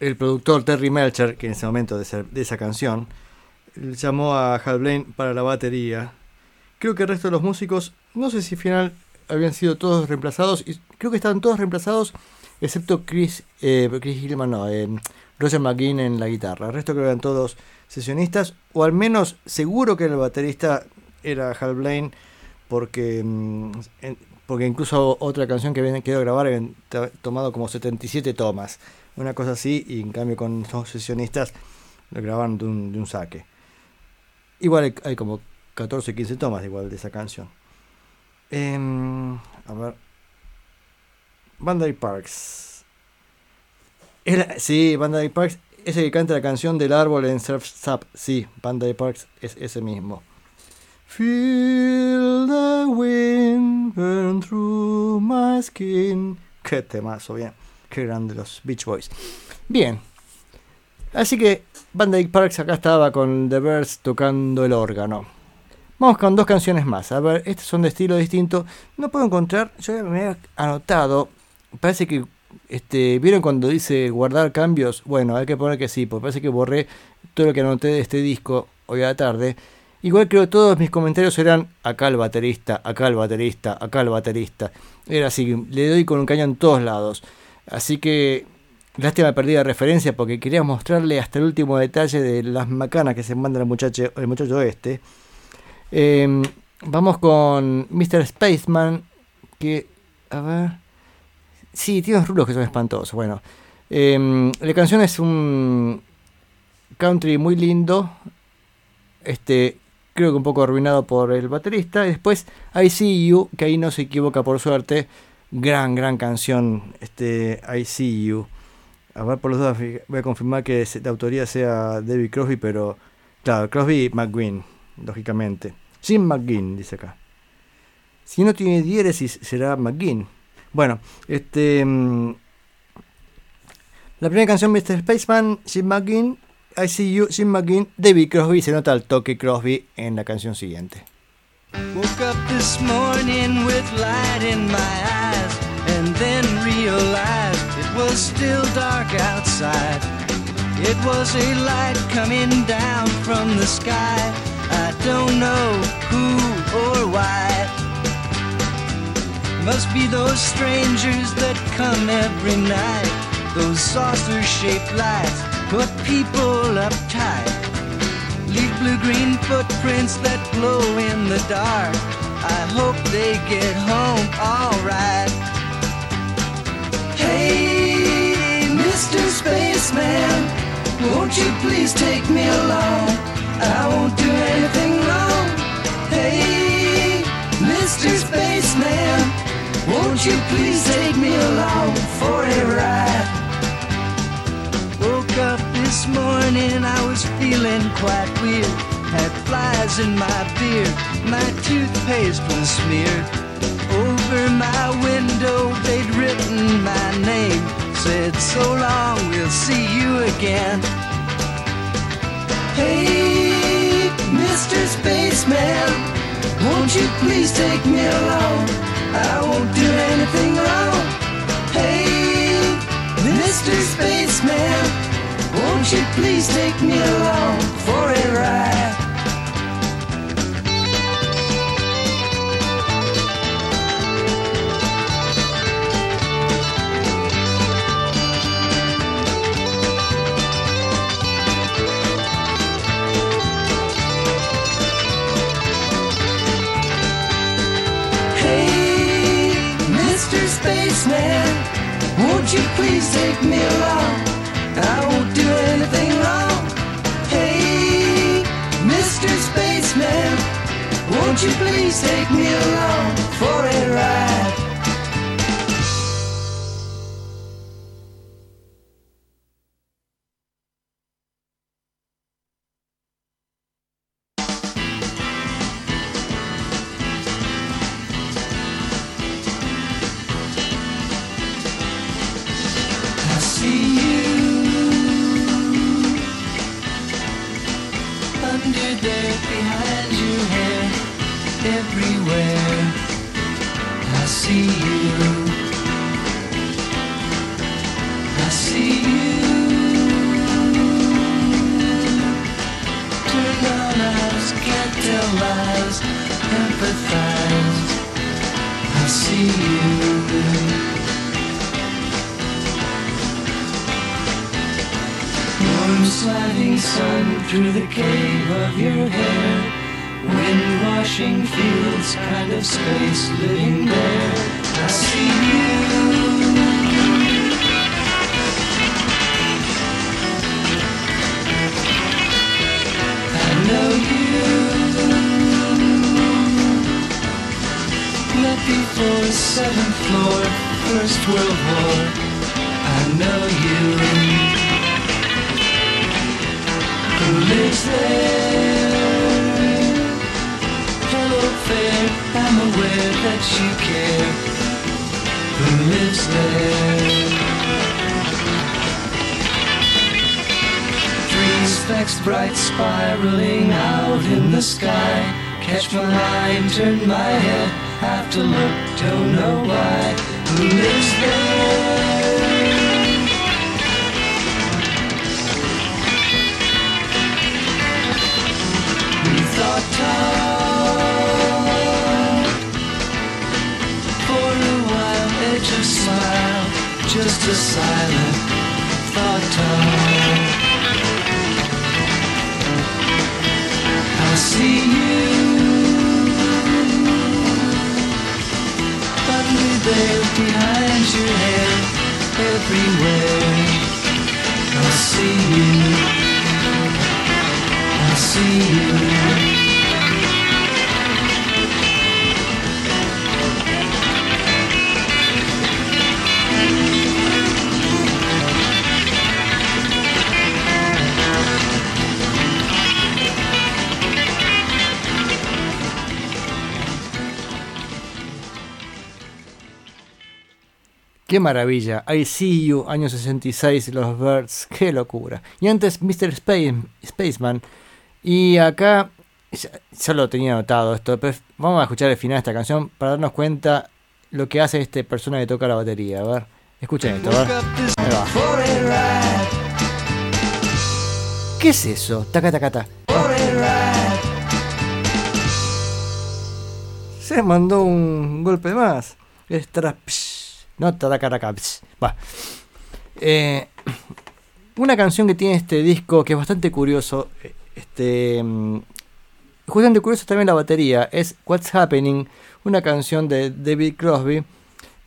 el productor Terry Melcher, que en ese momento de esa canción, llamó a Hal Blaine para la batería. Creo que el resto de los músicos, no sé si al final habían sido todos reemplazados, y creo que estaban todos reemplazados, excepto Chris, eh, Chris Hillman, no, eh, Roger McGinn en la guitarra. El resto creo que eran todos sesionistas, o al menos seguro que el baterista era Hal Blaine, porque, mm, porque incluso otra canción que habían querido grabar habían to- tomado como 77 tomas, una cosa así, y en cambio con los sesionistas lo grabaron de un saque. Igual hay, como 14, 15 tomas igual de esa canción. Em, a ver. Bandai Parks. Sí, Bandai Parks es el que canta la canción del árbol en Surf's Up. Sí, Bandai Parks es ese mismo. Feel the wind burn through my skin. Qué temazo, bien. Qué grande los Beach Boys. Bien. Así que Bandai Parks acá estaba con The Birds tocando el órgano. Vamos con dos canciones más. A ver, estas son de estilo distinto. No puedo encontrar. Yo me he anotado. Parece que. Este, ¿Vieron cuando dice guardar cambios? Bueno, hay que poner que sí, porque parece que borré todo lo que anoté de este disco hoy a la tarde. Igual creo que todos mis comentarios eran acá el baterista, acá el baterista, acá el baterista. Era así, le doy con un caño en todos lados. Así que lástima perdí la referencia porque quería mostrarle hasta el último detalle de las macanas que se manda el muchacho, el muchacho este. Eh, vamos con Mr. Spaceman, que, a ver, sí, tiene unos rulos que son espantosos. Bueno, eh, la canción es un country muy lindo, este, creo que un poco arruinado por el baterista. Y después I See You, que ahí no se equivoca por suerte, gran, gran canción, este, I See You. A ver, por los dos voy a confirmar que la autoría sea David Crosby, pero claro, Crosby y McGuinn, lógicamente. Jim McGuinn, dice acá. Si no tiene diéresis, será McGuinn. Bueno, este. mm, La primera canción, Mr. Spaceman, Jim McGuinn, I See You, Jim McGuinn, David Crosby, se nota el toque Crosby en la canción siguiente. Woke up this morning with light in my eyes and then realized was still dark outside. It was a light coming down from the sky. I don't know who or why. Must be those strangers that come every night. Those saucer shaped lights put people uptight. Leave blue-green footprints that glow in the dark. I hope they get home alright. Hey, Mr. Spaceman, won't you please take me along? I won't do anything wrong. Hey, Mr. Spaceman, won't you please take me along for a ride? Woke up this morning, I was feeling quite weird. Had flies in my beard, my toothpaste was smeared. Over my window, Said, so long, we'll see you again. Hey, Mr. Spaceman, won't you please take me along? I won't do anything wrong. Hey, Mr. Spaceman, won't you please take me along for a ride? Won't you please take me along? I won't do anything wrong. Hey, Mr. Spaceman, won't you please take me along for a ride? Qué maravilla. I See You, año 66, Los Birds. Qué locura. Y antes Mr. Space, Spaceman. Y acá, ya, lo tenía anotado esto, pero vamos a escuchar el final de esta canción para darnos cuenta lo que hace este persona que toca la batería. A ver, escuchen esto, ¿Qué es eso? Taca, taca, taca. Se mandó un golpe más. Psh. No psh. Va. Eh, una canción que tiene este disco que es bastante curioso. Este. mm, Justamente curioso también la batería. Es What's Happening. Una canción de David Crosby.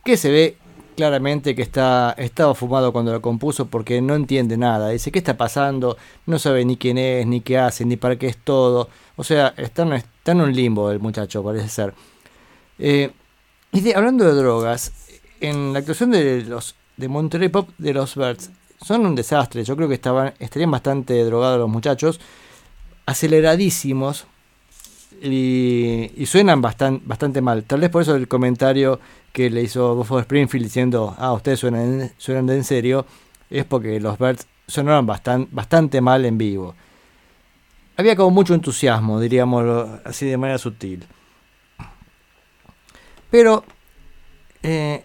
Que se ve claramente que está estaba fumado cuando lo compuso porque no entiende nada. Dice, ¿qué está pasando? No sabe ni quién es, ni qué hace, ni para qué es todo. O sea, está en, está en un limbo el muchacho, parece ser. Eh, y de- hablando de drogas, en la actuación de los de Monterrey Pop de los Birds, son un desastre. Yo creo que estaban, estarían bastante drogados los muchachos, aceleradísimos y, y suenan bastan- bastante mal. Tal vez por eso el comentario que le hizo Buffalo Springfield diciendo, ah, ustedes suenan, suenan de en serio, es porque los Birds sonaron bastan- bastante mal en vivo. Había como mucho entusiasmo, diríamos así de manera sutil. Pero, eh,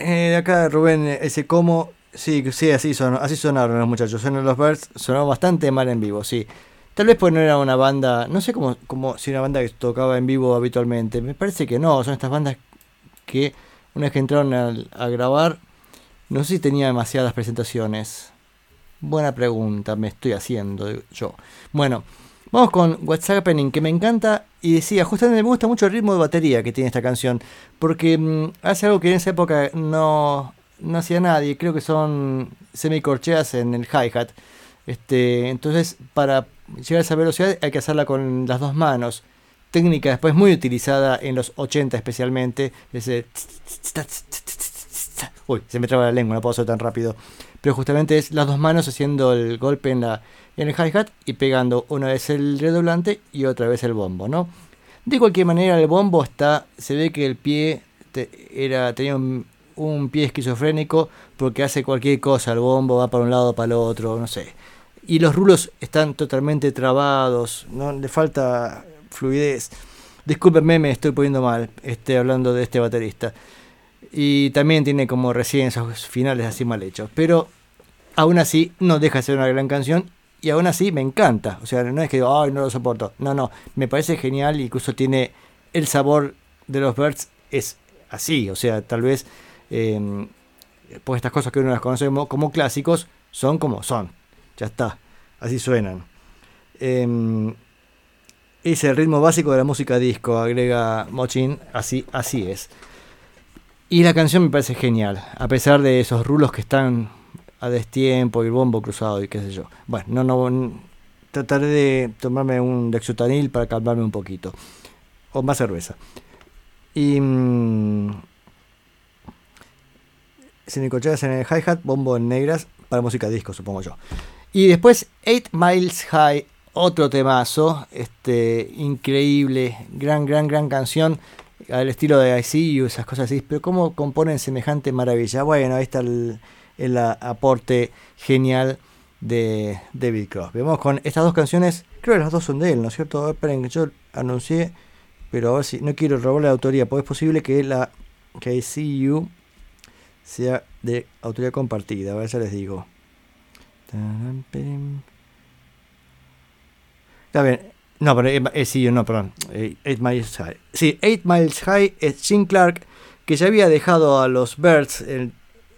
eh, acá Rubén, ese cómo, sí, sí, así, son, así sonaron los muchachos. Sonaron los Birds, sonaron bastante mal en vivo, sí. Tal vez pues no era una banda, no sé cómo, cómo si una banda que tocaba en vivo habitualmente. Me parece que no, son estas bandas que una vez que entraron a, a grabar, no sé si tenía demasiadas presentaciones. Buena pregunta, me estoy haciendo yo. Bueno, vamos con What's Happening, que me encanta. Y decía, justamente me gusta mucho el ritmo de batería que tiene esta canción. Porque mm, hace algo que en esa época no, hacía nadie. Creo que son semicorcheas en el hi-hat. Este, entonces, para llegar a esa velocidad hay que hacerla con las dos manos. Técnica después muy utilizada en los 80 especialmente. Ese... Uy, se me traba la lengua, no puedo hacer tan rápido. Pero justamente es las dos manos haciendo el golpe en, la, en el hi-hat y pegando una vez el redoblante y otra vez el bombo, ¿no? De cualquier manera, el bombo está. Se ve que el pie era, tenía un, un pie esquizofrénico porque hace cualquier cosa. El bombo va para un lado, para el otro, no sé. Y los rulos están totalmente trabados, no le falta fluidez. Discúlpenme, me estoy poniendo mal este, hablando de este baterista. Y también tiene como recién esos finales así mal hechos. Pero aún así no deja de ser una gran canción. Y aún así me encanta. O sea, no es que digo, ay, no lo soporto. No, no. Me parece genial. Incluso tiene el sabor de los Birds. Es así. O sea, tal vez. eh, pues estas cosas que uno las conocemos como clásicos son como son. Ya está, así suenan. Em, es el ritmo básico de la música disco, agrega Mochin, así, así es. Y la canción me parece genial, a pesar de esos rulos que están a destiempo y el bombo cruzado y qué sé yo. Bueno, no, no, trataré de tomarme un Lexotanil para calmarme un poquito. O más cerveza. Y... mm, semicolcheas en el hi-hat, bombo en negras, para música disco, supongo yo. Y después 8 Miles High, otro temazo, este, increíble, gran, gran, gran canción, al estilo de I esas cosas así, pero cómo componen semejante maravilla. Bueno, ahí está el, el a- aporte genial de David Crosby. Vamos con estas dos canciones, creo que las dos son de él, ¿no es cierto? Esperen, yo anuncié, pero a ver si no quiero robarle la autoría, pues es posible que la que I See You sea de autoría compartida, a ver, ya les digo. Está bien. No, pero eh, eh, sí, no, perdón. 8 Miles High. Sí, 8 Miles High es Jim Clark, que ya había dejado a los Birds. el-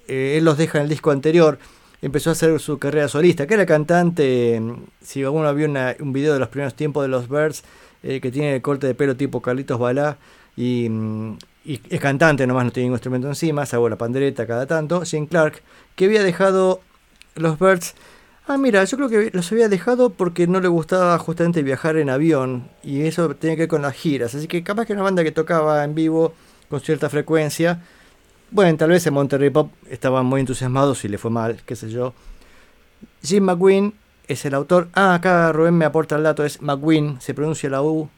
eh, él los deja en el disco anterior. Empezó a hacer su carrera solista, que era cantante. mm, Si alguno vio un video de los primeros tiempos de los Birds, eh, que tiene el corte de pelo tipo Carlitos Balá. Y, mm, y es cantante, nomás no tiene ningún instrumento encima, salvo la pandereta cada tanto. Jim Clark, que había dejado los Birds. Ah, mira, yo creo que los había dejado porque no le gustaba justamente viajar en avión y eso tenía que ver con las giras. Así que capaz que una banda que tocaba en vivo con cierta frecuencia. Bueno, tal vez en Monterrey Pop estaban muy entusiasmados y le fue mal, qué sé yo. Jim McQueen es el autor. Ah, acá Rubén me aporta el dato, es McQueen, se pronuncia la U.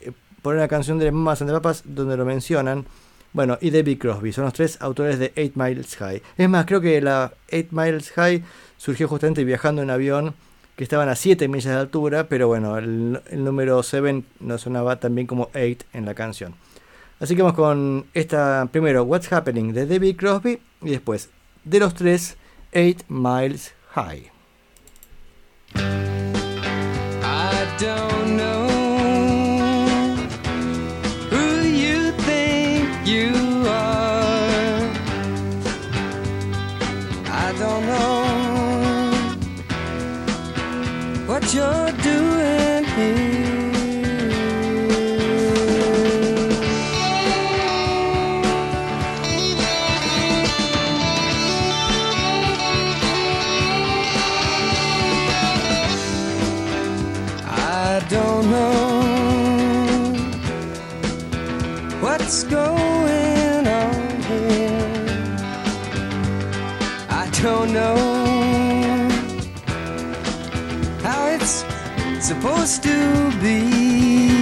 eh, Por una canción de Mamas and Papas donde lo mencionan. Bueno, y David Crosby, son los tres autores de 8 Miles High. Es más, creo que la 8 Miles High surgió justamente viajando en avión, que estaban a 7 millas de altura, pero bueno, el, el número 7 no sonaba tan bien como 8 en la canción. Así que vamos con esta, primero, What's Happening de David Crosby, y después, de los tres, 8 Miles High. I don't know who you think you are. I don't know what you're doing don't know how it's supposed to be.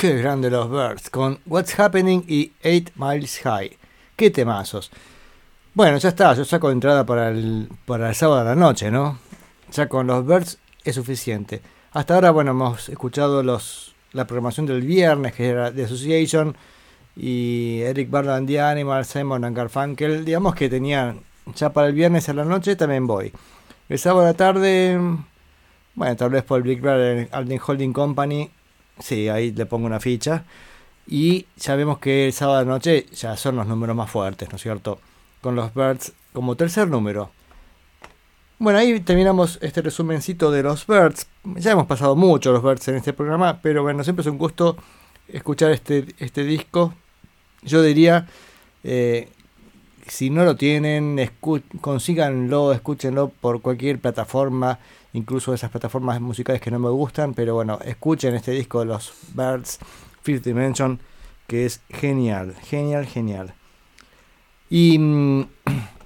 Qué grande los Birds, con What's Happening y 8 Miles High. Qué temazos. Bueno, ya está, yo saco entrada para el, para el sábado a la noche, ¿no? Ya con los Birds es suficiente. Hasta ahora, bueno, hemos escuchado los, la programación del viernes, que era The Association, y Eric Burdon and the Animals, Simon and Garfunkel. Digamos que tenían, ya para el viernes a la noche también voy. El sábado a la tarde, bueno, tal vez por el Big Brother Alden Holding Company, sí, ahí le pongo una ficha. Y ya vemos que el sábado la noche ya son los números más fuertes, ¿no es cierto? Con los Birds como tercer número. Bueno, ahí terminamos este resumencito de los Birds. Ya hemos pasado mucho los Birds en este programa, pero bueno, siempre es un gusto escuchar este, este disco. Yo diría, eh, si no lo tienen, escu- consíganlo, escúchenlo por cualquier plataforma, incluso esas plataformas musicales que no me gustan, pero bueno, escuchen este disco de los Birds, Fifth Dimension, que es genial, genial, genial. Y... mm,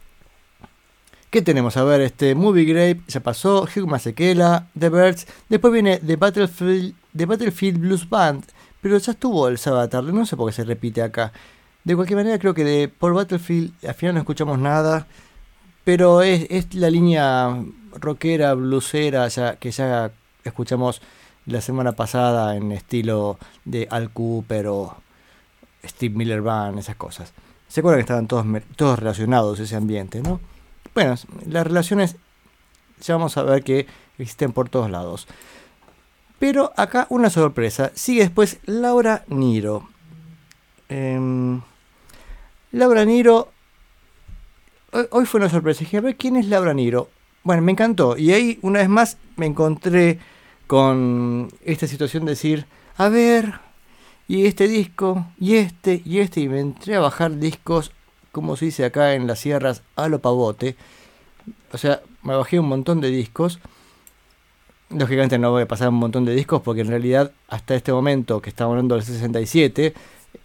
¿Qué tenemos? A ver, este Movie Grape ya pasó, Hugh Masekela, The Birds, después viene The Battlefield, The Battlefield Blues Band, pero ya estuvo el sábado tarde, no sé por qué se repite acá. De cualquier manera creo que de, por Battlefield al final no escuchamos nada, pero es, es la línea rockera, bluesera ya, que ya escuchamos la semana pasada en estilo de Al Cooper o Steve Miller Band, esas cosas. ¿Se acuerdan que estaban todos, todos relacionados ese ambiente, no? Bueno, las relaciones ya vamos a ver que existen por todos lados. Pero acá una sorpresa. Sigue después Laura Niro. Em, Laura Niro. Hoy, fue una sorpresa. Dije, a ver quién es Laura Niro. Bueno, me encantó. Y ahí, una vez más, me encontré con esta situación de decir, a ver, y este disco, y este, y este. Y me entré a bajar discos, como se dice acá en las sierras, a lo pavote. O sea, me bajé un montón de discos. lógicamente no voy a pasar un montón de discos porque en realidad hasta este momento, que estamos hablando del 67,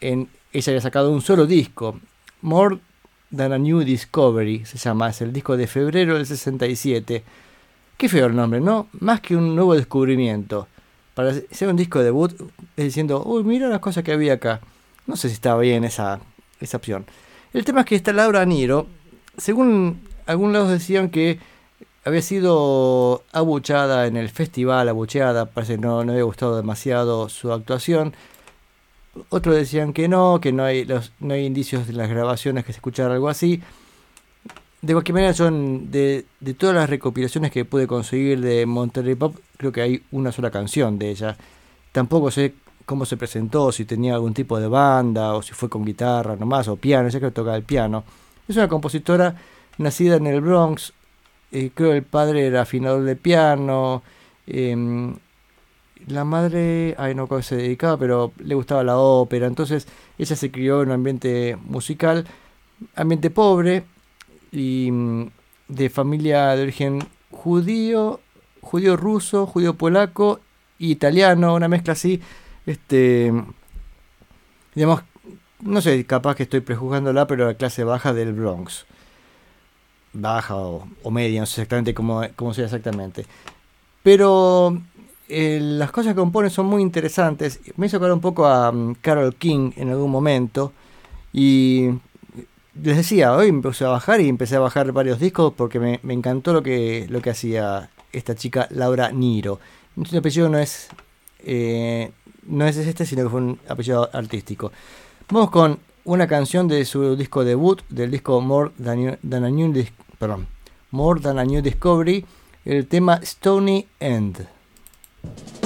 en, ella había sacado un solo disco, More Than a New Discovery, se llama, es el disco de febrero del 67. Qué feo el nombre, ¿no? Más que un nuevo descubrimiento. Para ser un disco debut, es diciendo, uy, mira las cosas que había acá. No sé si estaba bien esa, esa opción. El tema es que esta Laura Niro, según algunos lados decían que había sido abuchada en el festival, abucheada, parece que no, no había gustado demasiado su actuación. Otros decían que no, que no hay, los, no hay indicios de las grabaciones que se escuchara algo así. De cualquier manera, yo en- de, de todas las recopilaciones que pude conseguir de Monterrey Pop, creo que hay una sola canción de ella. Tampoco sé cómo se presentó, si tenía algún tipo de banda, o si fue con guitarra nomás, o piano, creo que tocaba el piano. Es una compositora nacida en el Bronx, eh, creo el padre era afinador de piano, em, la madre, ay no se dedicaba, pero le gustaba la ópera, entonces ella se crió en un ambiente musical, ambiente pobre y mm, de familia de origen judío, judío ruso, judío polaco italiano, una mezcla así, este, digamos, no sé, capaz que estoy prejuzgándola, pero la clase baja del Bronx. Baja o, o media, no sé exactamente cómo, cómo sea exactamente. Pero eh, las cosas que compone son muy interesantes. Me hizo acordar un poco a mm, Carol King en algún momento. Y les decía, hoy empecé a bajar y empecé a bajar varios discos porque me, encantó lo que, lo que hacía esta chica Laura Niro. Su apellido no es, eh, no es este, sino que fue un apellido artístico. Vamos con una canción de su disco debut, del disco More Than, a New More Than a New Discovery, el tema Stony End. I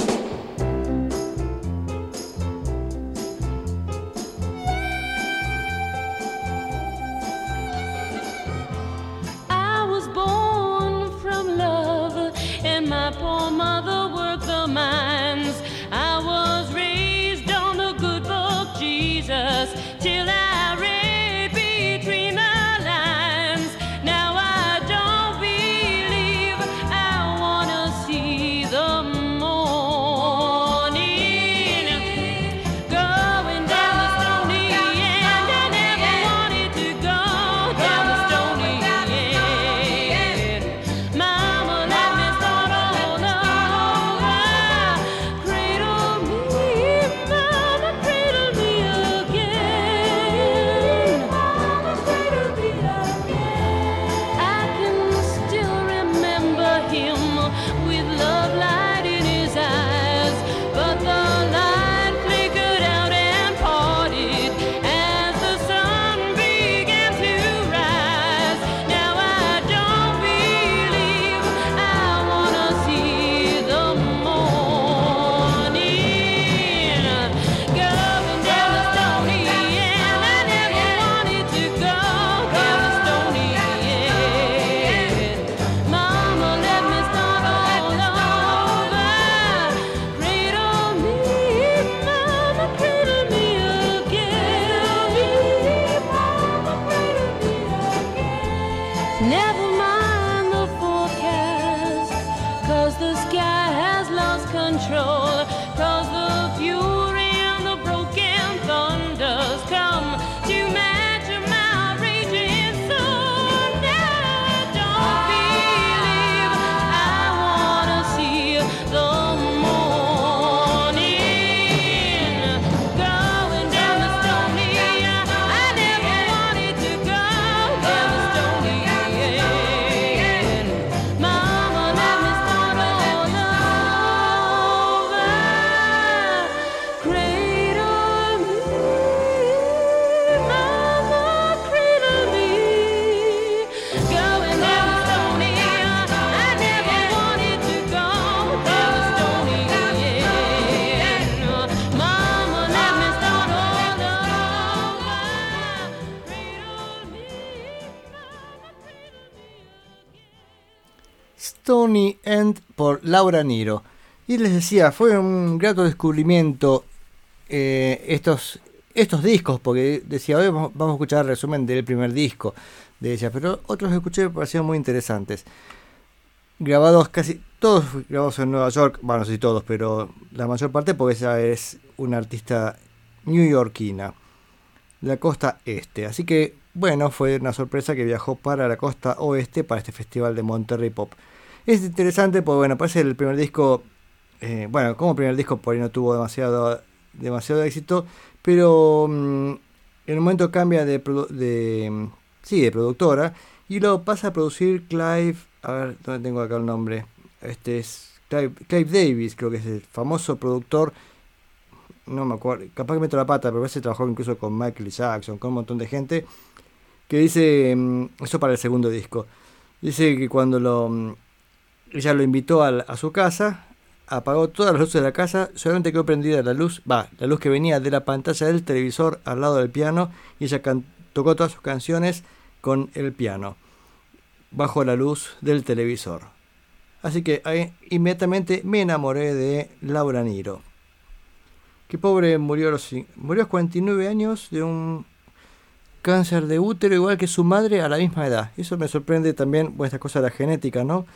Laura Niro. Y les decía, fue un grato descubrimiento eh, estos, estos discos, porque decía, hoy vamos a escuchar el resumen del primer disco de ella, pero otros que escuché me parecieron muy interesantes. Grabados casi todos grabados en Nueva York, bueno, no sé si todos, pero la mayor parte porque ella es una artista newyorkina, la costa este. Así que, bueno, fue una sorpresa que viajó para la costa oeste para este festival de Monterrey Pop. Es interesante porque, bueno, parece el primer disco, eh, bueno, como primer disco por ahí no tuvo demasiado, demasiado éxito, pero mm, en un momento cambia de, mm, sí, de productora y lo pasa a producir Clive, a ver, ¿dónde tengo acá el nombre? Este es Clive, Clive Davis, creo que es el famoso productor, no me acuerdo, capaz que meto la pata, pero a veces trabajó incluso con Michael Jackson, con un montón de gente, que dice, mm, eso para el segundo disco, dice que cuando lo, ella lo invitó a, su casa, apagó todas las luces de la casa, solamente quedó prendida la luz, va, la luz que venía de la pantalla del televisor al lado del piano, y ella tocó todas sus canciones con el piano, bajo la luz del televisor. Así que ahí inmediatamente me enamoré de Laura Niro. Que pobre murió a los, murió a los 49 años de un cáncer de útero, igual que su madre a la misma edad. Eso me sorprende también, bueno, esta de la genética, ¿no?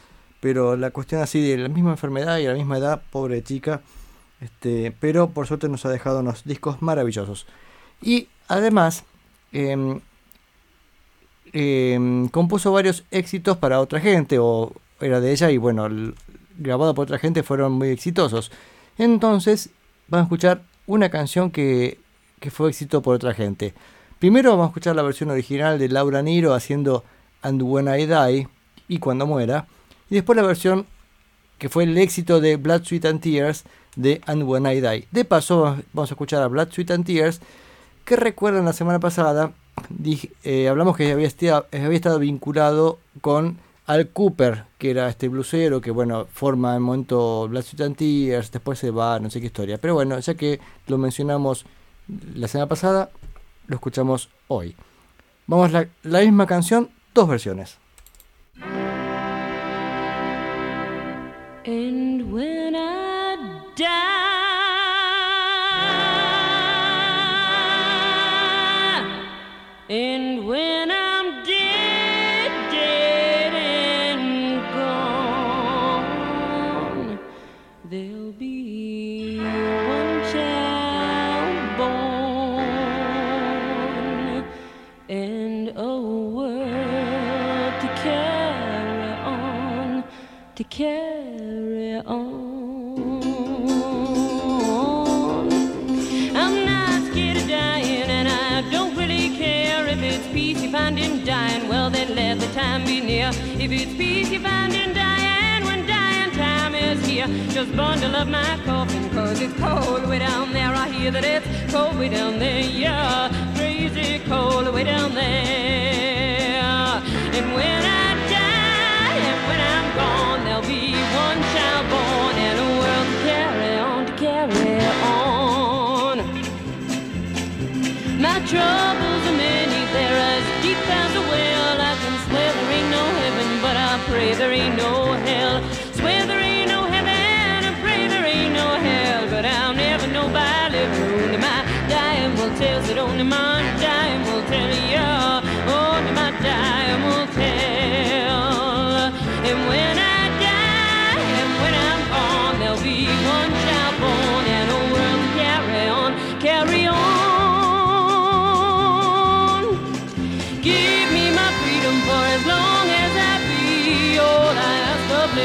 Pero la cuestión así de la misma enfermedad y la misma edad, pobre chica. Este, pero por suerte nos ha dejado unos discos maravillosos. Y además, em, em, compuso varios éxitos para otra gente, o era de ella, y bueno, el- grabado por otra gente fueron muy exitosos. Entonces, vamos a escuchar una canción que, que fue éxito por otra gente. Primero vamos a escuchar la versión original de Laura Niro haciendo And When I Die y Cuando Muera. Y después la versión que fue el éxito de Blood, Sweat and Tears de And When I Die. De paso vamos a escuchar a Blood, Sweat and Tears que recuerdan la semana pasada dije- eh, hablamos que había, estia- había estado vinculado con Al Cooper, que era este blusero que bueno forma en momento Blood, Sweat and Tears, después se va, no sé qué historia. Pero bueno, ya que lo mencionamos la semana pasada, lo escuchamos hoy. Vamos la, la misma canción, dos versiones. And when I die, and when I'm If it's peace you find in dying, when dying time is here, just bundle up my coffin, cause it's cold way down there. I hear that it's cold way down there, yeah, crazy cold way down there. And when I die, and when I'm gone, there'll be one child born and a world to carry on, to carry on. My troubles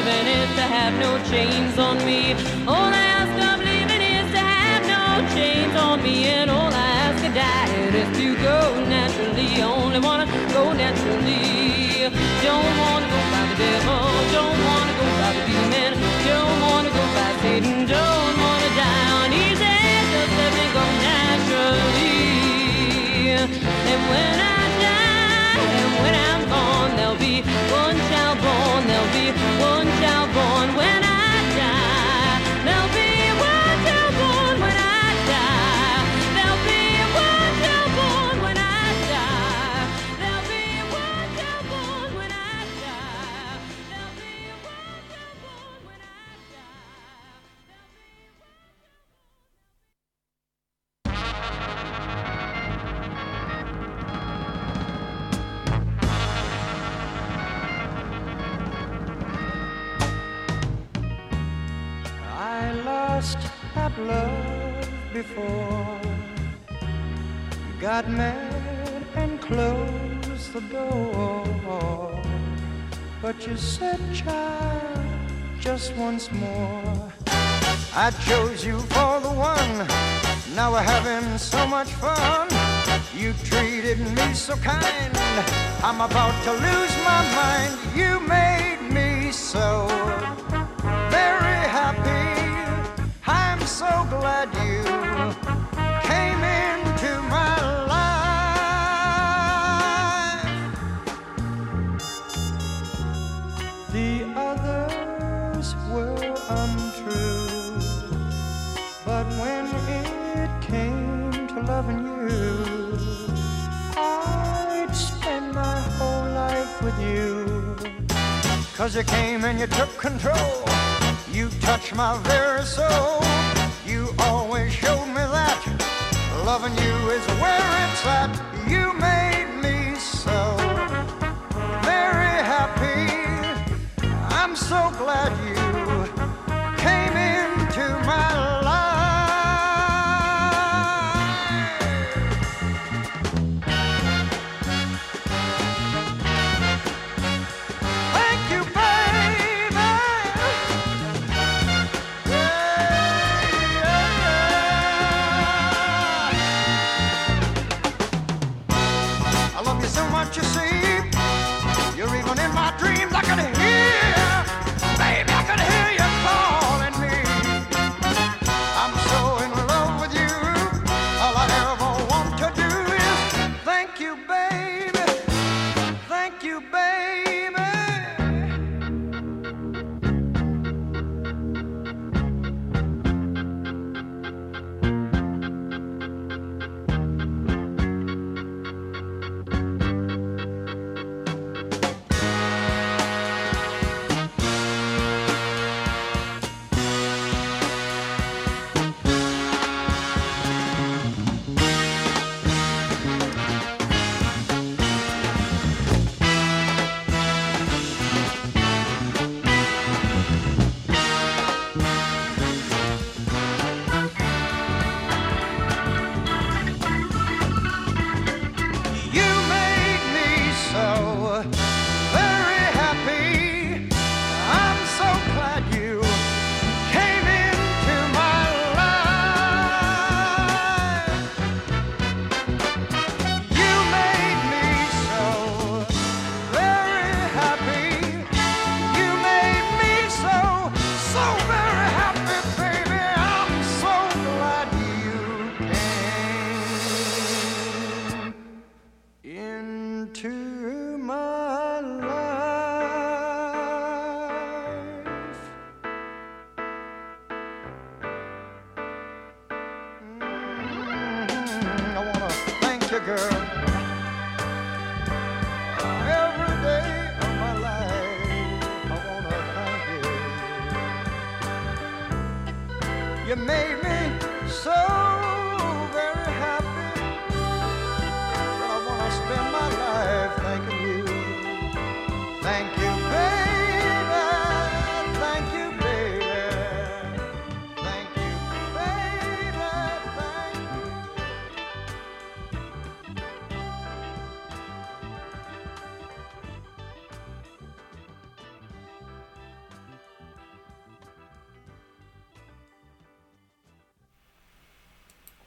living is to have no chains on me. All I ask of living is to have no chains on me. And all I ask of dying is to go naturally. Only wanna go naturally. Don't wanna go by the devil. Don't wanna go by the demon. Don't wanna go by Satan. Don't wanna die on easy. Just let me go naturally. And when I once more. I chose you for the one. Now we're having so much fun. You treated me so kind. I'm about to lose my mind. You made me so very happy. I'm so glad you Cause you came and you took control. You touched my very soul. You always showed me that loving you is where it's at. You made me so very happy. I'm so glad you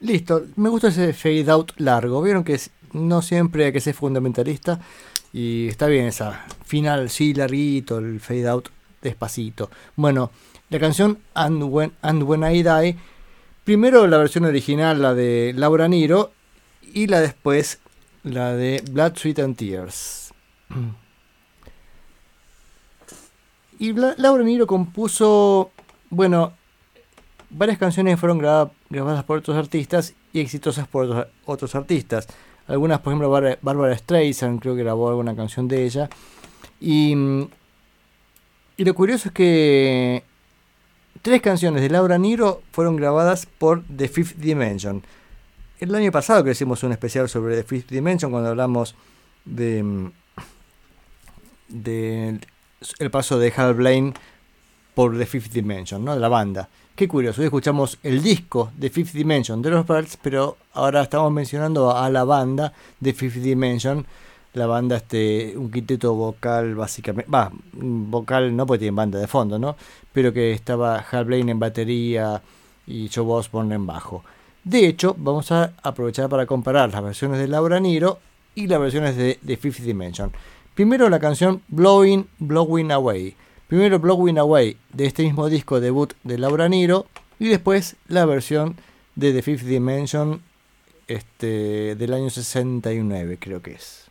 Listo, me gusta ese fade out largo. Vieron que no siempre hay que ser fundamentalista. Y está bien esa final, sí, larguito, el fade out despacito. Bueno, la canción And When, And When I Die. Primero la versión original, la de Laura Niro. Y la después, la de Blood, Sweat and Tears. Y Bla- Laura Niro compuso, bueno, varias canciones fueron graba- grabadas por otros artistas y exitosas por otros, otros artistas. Algunas, por ejemplo, Bar- Barbara Streisand, creo que grabó alguna canción de ella. Y, y lo curioso es que tres canciones de Laura Niro fueron grabadas por The Fifth Dimension. El año pasado que hicimos un especial sobre The Fifth Dimension cuando hablamos de, de el paso de Hal Blaine por The Fifth Dimension, ¿no? De la banda. Qué curioso, hoy escuchamos el disco de Fifth Dimension de los Birds, pero ahora estamos mencionando a la banda de Fifth Dimension. La banda, este, un quinteto vocal básicamente, va, vocal no porque tienen banda de fondo, ¿no? Pero que estaba Hal Blaine en batería y Joe Osborne en bajo. De hecho, vamos a aprovechar para comparar las versiones de Laura Niro y las versiones de, de Fifth Dimension. Primero la canción Blowing, Blowing Away. Primero Blowing Away de este mismo disco debut de Laura Niro y después la versión de The Fifth Dimension este, del año 69 creo que es.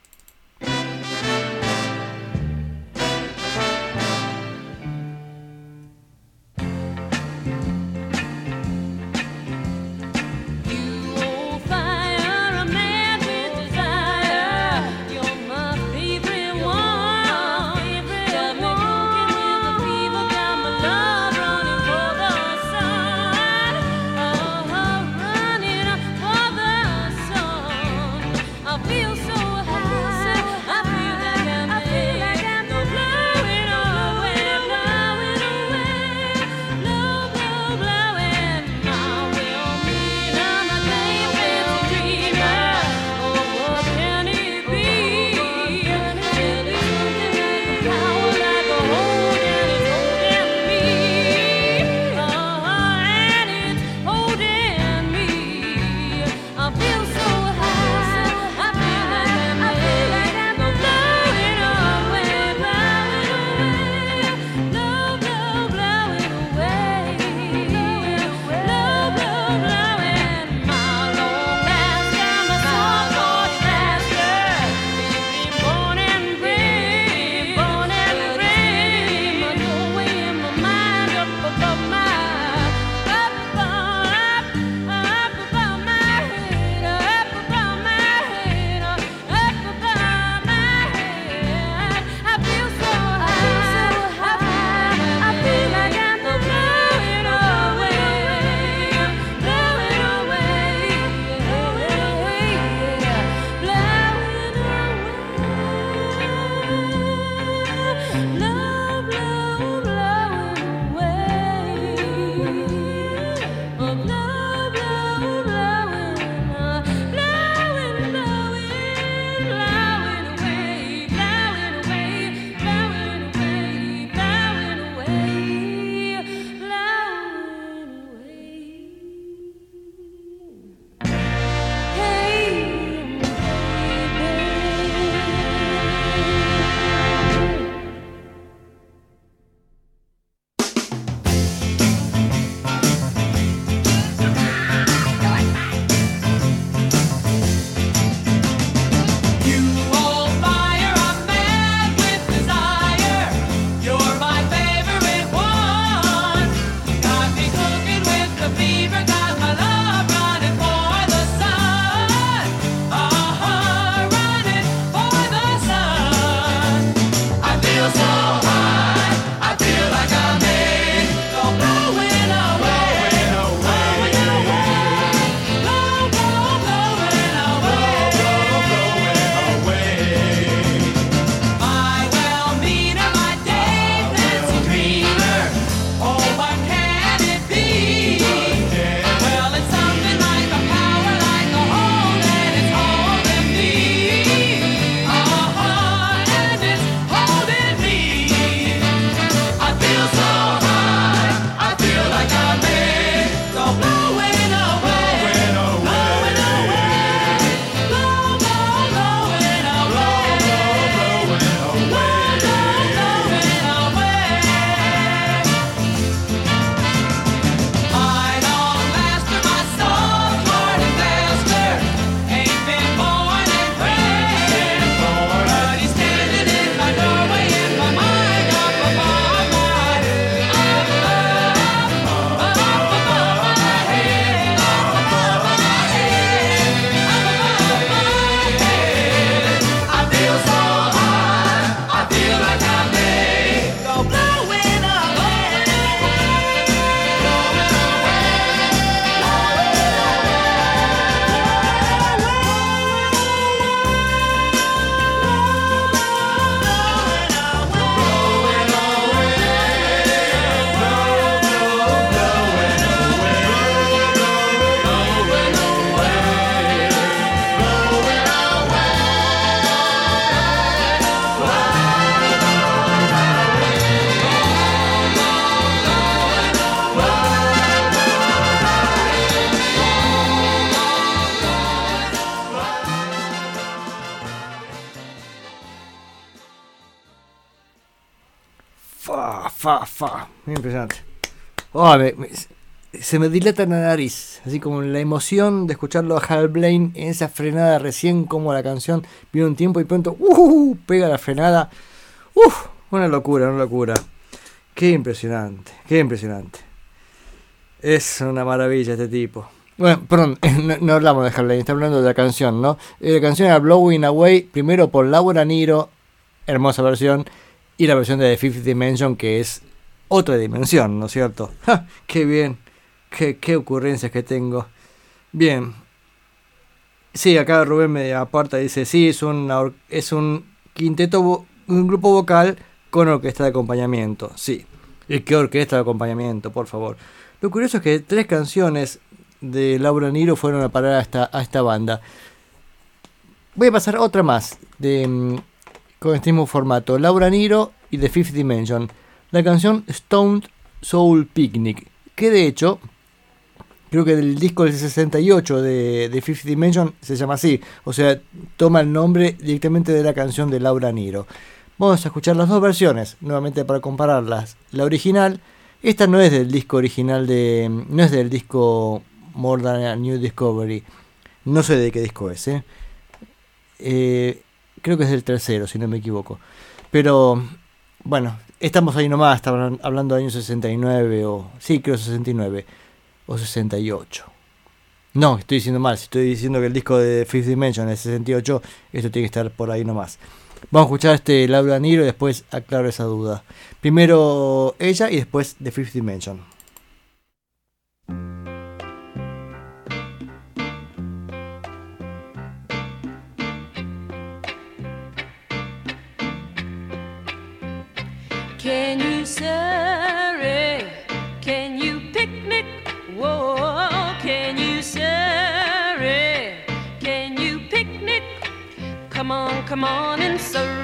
Fa, fa. Impresionante. Ah, me- me- se me dilata la nariz, así como la emoción de escucharlo a Hal Blaine en esa frenada recién como la canción viene un tiempo y pronto uh, pega la frenada. Uf, una locura, una locura. Qué impresionante, qué impresionante. Es una maravilla este tipo. Bueno, perdón, no, no hablamos de Hal Blaine, está hablando de la canción, ¿no? Eh, La canción era Blowing Away, primero por Laura Niro, hermosa versión, y la versión de The Fifth Dimension, que es otra dimensión, ¿no es cierto? ¡Qué bien! Qué, qué ocurrencias que tengo! Bien. Sí, acá Rubén me aparta dice, sí, es, una es un quinteto, un grupo vocal con orquesta de acompañamiento. Sí. ¿Y qué orquesta de acompañamiento, por favor? Lo curioso es que tres canciones de Laura Niro fueron a parar a esta, a esta banda. Voy a pasar otra más de, mm, con este mismo formato. Laura Niro y The Fifth Dimension. La canción Stoned Soul Picnic. Que de hecho, creo que del disco del 68 de, de Fifth Dimension se llama así. O sea, toma el nombre directamente de la canción de Laura Niro. Vamos a escuchar las dos versiones, nuevamente para compararlas. La original, esta no es del disco original de. No es del disco More Than a New Discovery. No sé de qué disco es, ¿eh? Eh, creo que es del tercero, si no me equivoco. Pero, bueno, estamos ahí nomás, estaban hablando de años 69 o... Sí, creo 69 o 68. No, estoy diciendo mal, si estoy diciendo que el disco de Fifth Dimension es 68, esto tiene que estar por ahí nomás. Vamos a escuchar este Laura Niro y después aclaro esa duda. Primero ella y después The Fifth Dimension. Come on, come on and surrey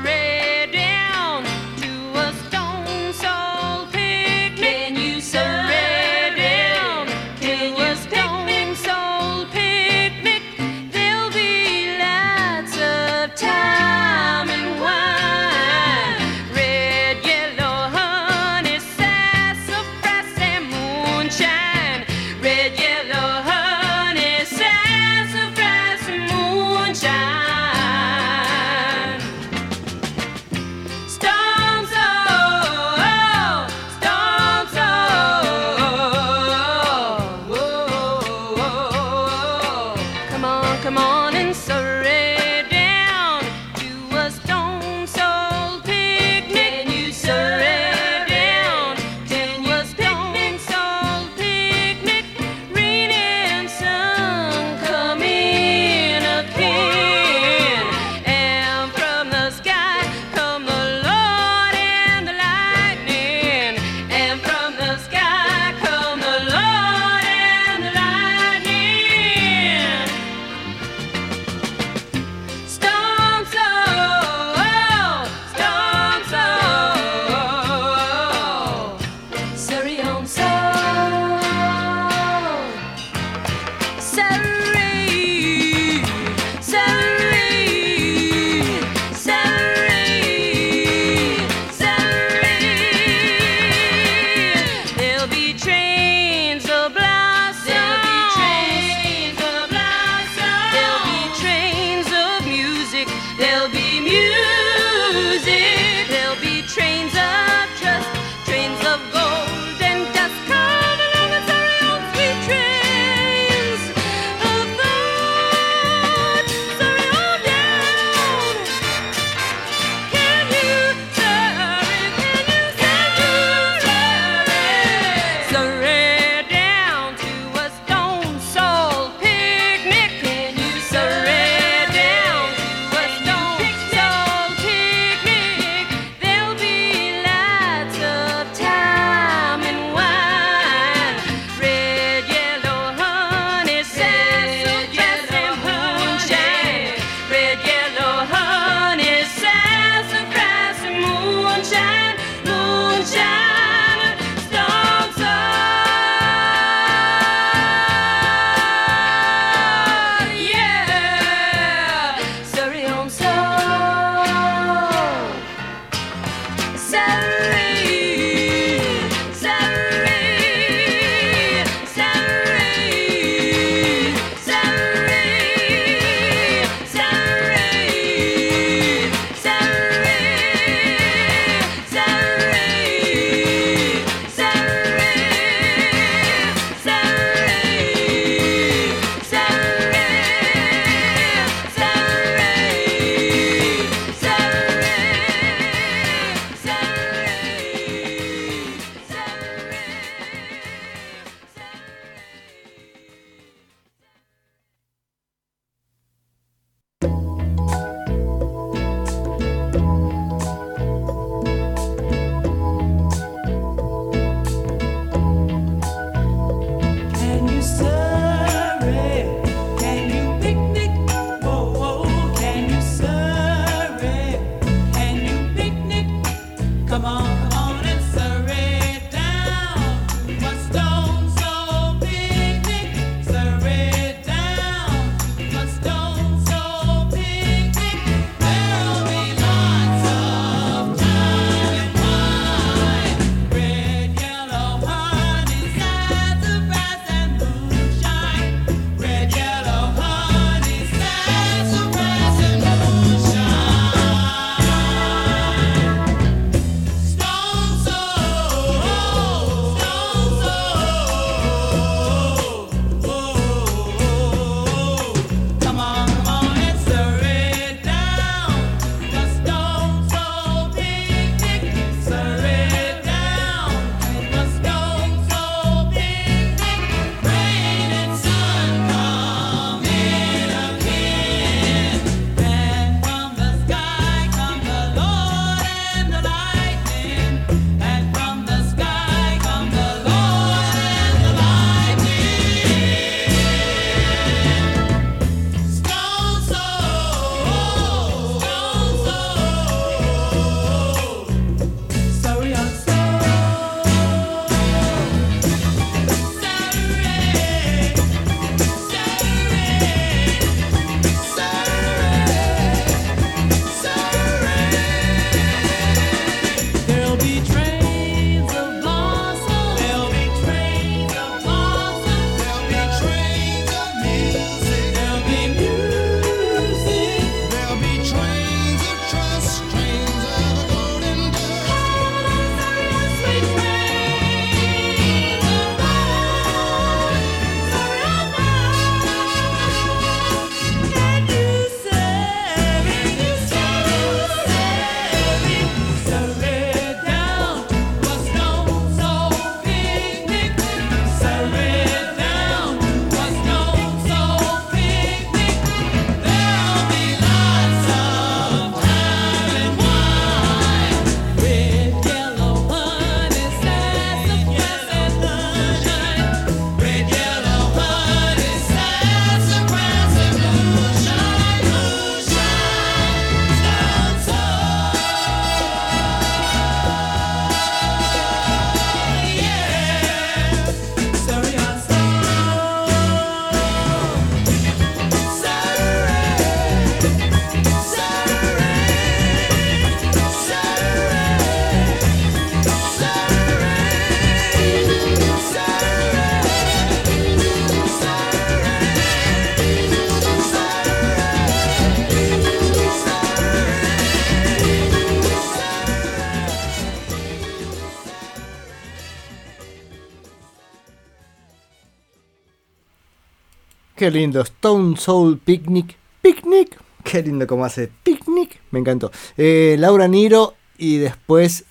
Qué lindo. Stone Soul Picnic. Picnic. Qué lindo como hace Picnic. Me encantó. Eh, Laura Niro y después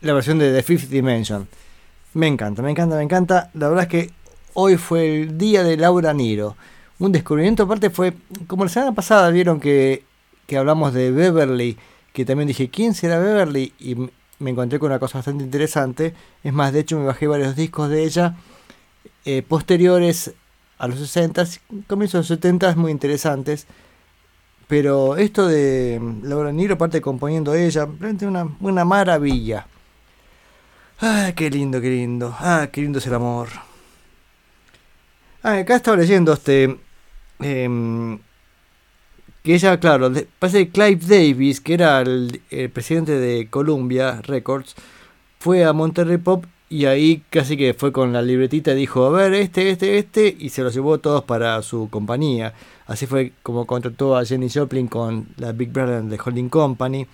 la versión de The Fifth Dimension. Me encanta, me encanta, me encanta. La verdad es que hoy fue el día de Laura Niro. Un descubrimiento aparte fue, como la semana pasada vieron que, que hablamos de Beverly, que también dije, ¿quién será Beverly? Y me encontré con una cosa bastante interesante. Es más, de hecho me bajé varios discos de ella eh, posteriores a los 60, comienzos de los 70 muy interesantes. Pero esto de Laura Niro, aparte componiendo ella, realmente una, una maravilla. Ah, qué lindo, qué lindo. Ah, qué lindo es el amor. Ah, acá estaba leyendo este. em, que ella, claro, parece que Clive Davis, que era el, el presidente de Columbia Records, fue a Monterrey Pop y ahí casi que fue con la libretita y dijo, a ver, este, este, este, y se los llevó todos para su compañía. Así fue como contrató a Jenny Joplin con la Big Brother de Holding Company.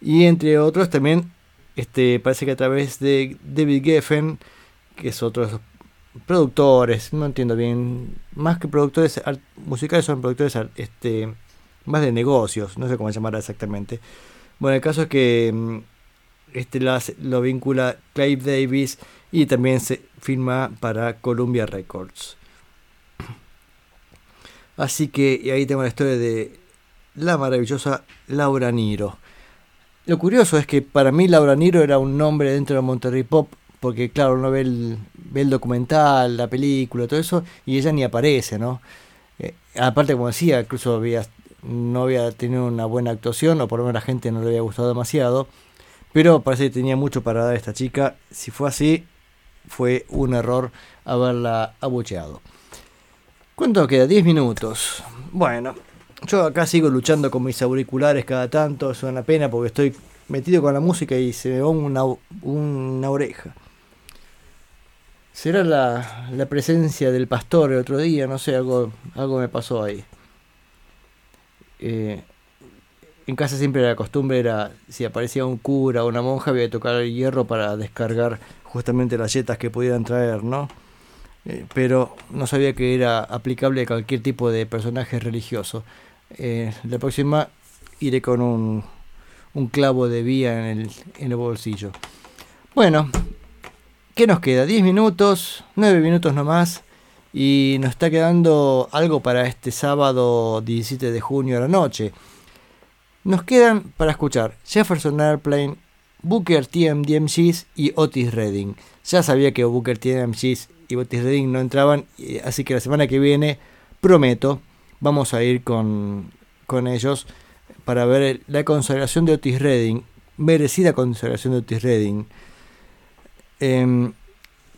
Y entre otros también, este, parece que a través de David Geffen, que es otro de esos productores, no entiendo bien, más que productores musicales son productores este, más de negocios, no sé cómo llamará exactamente. Bueno, el caso es que mm, este lo, vincula Clive Davis y también se firma para Columbia Records. Así que y ahí tengo la historia de la maravillosa Laura Niro. Lo curioso es que para mí Laura Niro era un nombre dentro de Monterrey Pop, porque claro, uno ve el, documental, la película, todo eso, y ella ni aparece, ¿no? Eh, aparte, como decía, incluso no había tenido una buena actuación, o por lo menos la gente no le había gustado demasiado, pero parece que tenía mucho para dar a esta chica. Si fue así, fue un error haberla abucheado. ¿Cuánto queda? 10 minutos. Bueno, yo acá sigo luchando con mis auriculares cada tanto, es una pena porque estoy metido con la música y se me va una, una oreja. ¿Será la, la presencia del pastor el otro día? No sé, algo, algo me pasó ahí. Eh, en casa siempre la costumbre era, si aparecía un cura o una monja, había que tocar el hierro para descargar justamente las yetas que pudieran traer, ¿no? Eh, pero no sabía que era aplicable a cualquier tipo de personaje religioso. Eh, la próxima iré con un, un clavo de vía en el, en el bolsillo. Bueno, ¿qué nos queda? 10 minutos, 9 minutos nomás. Y nos está quedando algo para este sábado 17 de junio a la noche. Nos quedan para escuchar Jefferson Airplane, Booker T. y Otis Redding. Ya sabía que Booker T. and the MGs y Otis Redding no entraban, y- así que la semana que viene, prometo, vamos a ir con, con ellos para ver la consagración de Otis Redding, merecida consagración de Otis Redding. Em,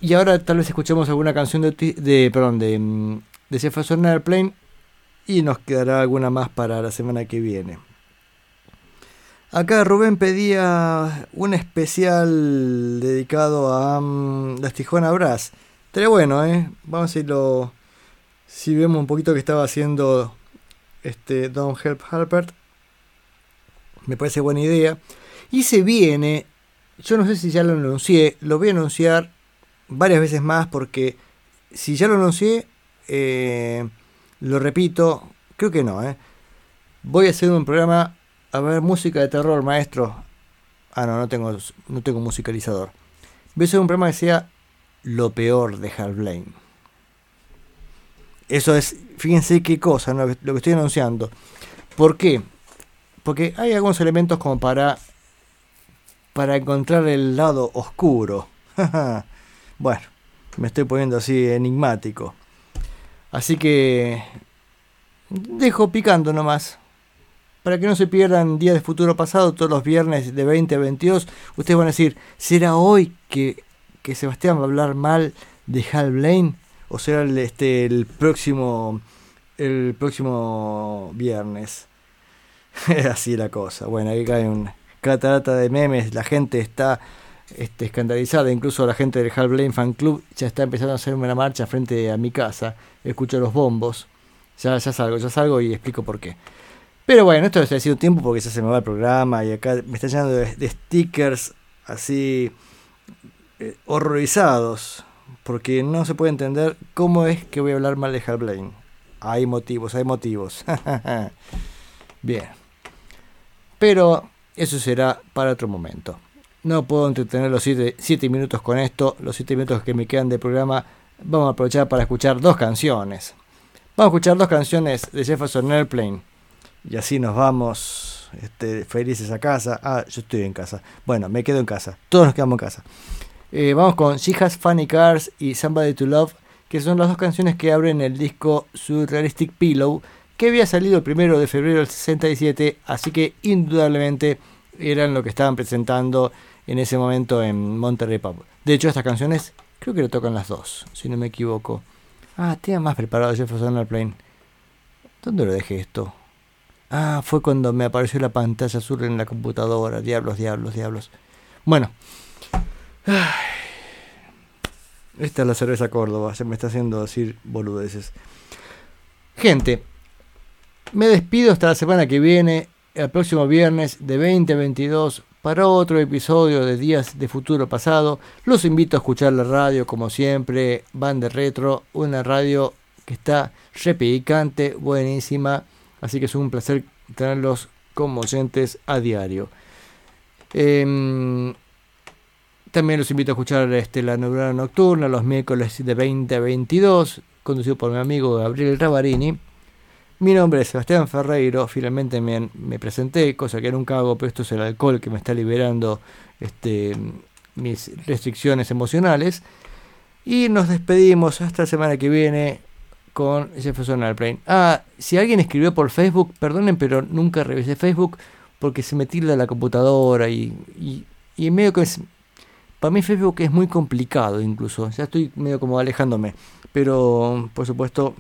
y ahora tal vez escuchemos alguna canción de, de perdón, de, mm, de Jefferson Airplane y nos quedará alguna más para la semana que viene. Acá Rubén pedía un especial dedicado a mm, las Tijuana Brass. Estaría bueno, ¿eh? Vamos a ver si lo- si vemos un poquito que estaba haciendo este Don Help Halpert. Me parece buena idea. Y se viene, yo no sé si ya lo anuncié, lo voy a anunciar varias veces más porque si ya lo anuncié, eh, lo repito, creo que no, ¿eh? Voy a hacer un programa a ver música de terror, maestro. Ah, no, no tengo, no tengo musicalizador. Voy un programa que sea lo peor de Hal Blaine. Eso es, fíjense qué cosa, lo que estoy anunciando. ¿Por qué? Porque hay algunos elementos como para para encontrar el lado oscuro. bueno, me estoy poniendo así enigmático. Así que dejo picando nomás. Para que no se pierdan días de futuro pasado, todos los viernes de 20 a 22, ustedes van a decir, ¿será hoy que, que Sebastián va a hablar mal de Hal Blaine? ¿O será el, este, el próximo el próximo viernes? Así la cosa. Bueno, ahí cae un catarata de memes, la gente está este, escandalizada, incluso la gente del Hal Blaine Fan Club ya está empezando a hacer una marcha frente a mi casa, escucho los bombos, ya, ya salgo, ya salgo y explico por qué. Pero bueno, esto ha sido tiempo porque ya se me va el programa y acá me está llenando de, stickers así eh, horrorizados, porque no se puede entender cómo es que voy a hablar mal de Hal Blaine. Hay motivos, hay motivos. Bien. Pero eso será para otro momento. No puedo entretener los 7 minutos con esto. Los 7 minutos que me quedan de programa vamos a aprovechar para escuchar dos canciones. Vamos a escuchar dos canciones de Jefferson Airplane. Y así nos vamos este, felices a casa. Ah, yo estoy en casa. Bueno, me quedo en casa. Todos nos quedamos en casa. Eh, vamos con She Has Funny Cars y Somebody to Love, que son las dos canciones que abren el disco Surrealistic Pillow, que había salido el primero de febrero del 67, así que indudablemente eran lo que estaban presentando en ese momento en Monterrey Pub. De hecho, estas canciones creo que lo tocan las dos, si no me equivoco. Ah, tenía más preparado Jefferson Airplane. ¿Dónde lo dejé esto? Ah, fue cuando me apareció la pantalla azul en la computadora. Diablos, diablos, diablos. Bueno. Esta es la cerveza Córdoba. Se me está haciendo decir boludeces. Gente, me despido hasta la semana que viene. El próximo viernes de 20 a 22 para otro episodio de Días de Futuro Pasado. Los invito a escuchar la radio como siempre. Van de Retro. Una radio que está repicante, buenísima. Así que es un placer tenerlos como oyentes a diario. Em, también los invito a escuchar este, la Neurona Nocturna los miércoles de 20 a 22, conducido por mi amigo Gabriel Ravarini. Mi nombre es Sebastián Ferreiro, finalmente me, me, presenté, cosa que nunca hago, pero esto es el alcohol que me está liberando este, mis restricciones emocionales. Y nos despedimos hasta la semana que viene con Jefferson Airplane. Ah, si alguien escribió por Facebook, perdonen, pero nunca revisé Facebook porque se me tilda la computadora y, y, y medio que es, para mí Facebook es muy complicado incluso, ya estoy medio como alejándome, pero por supuesto,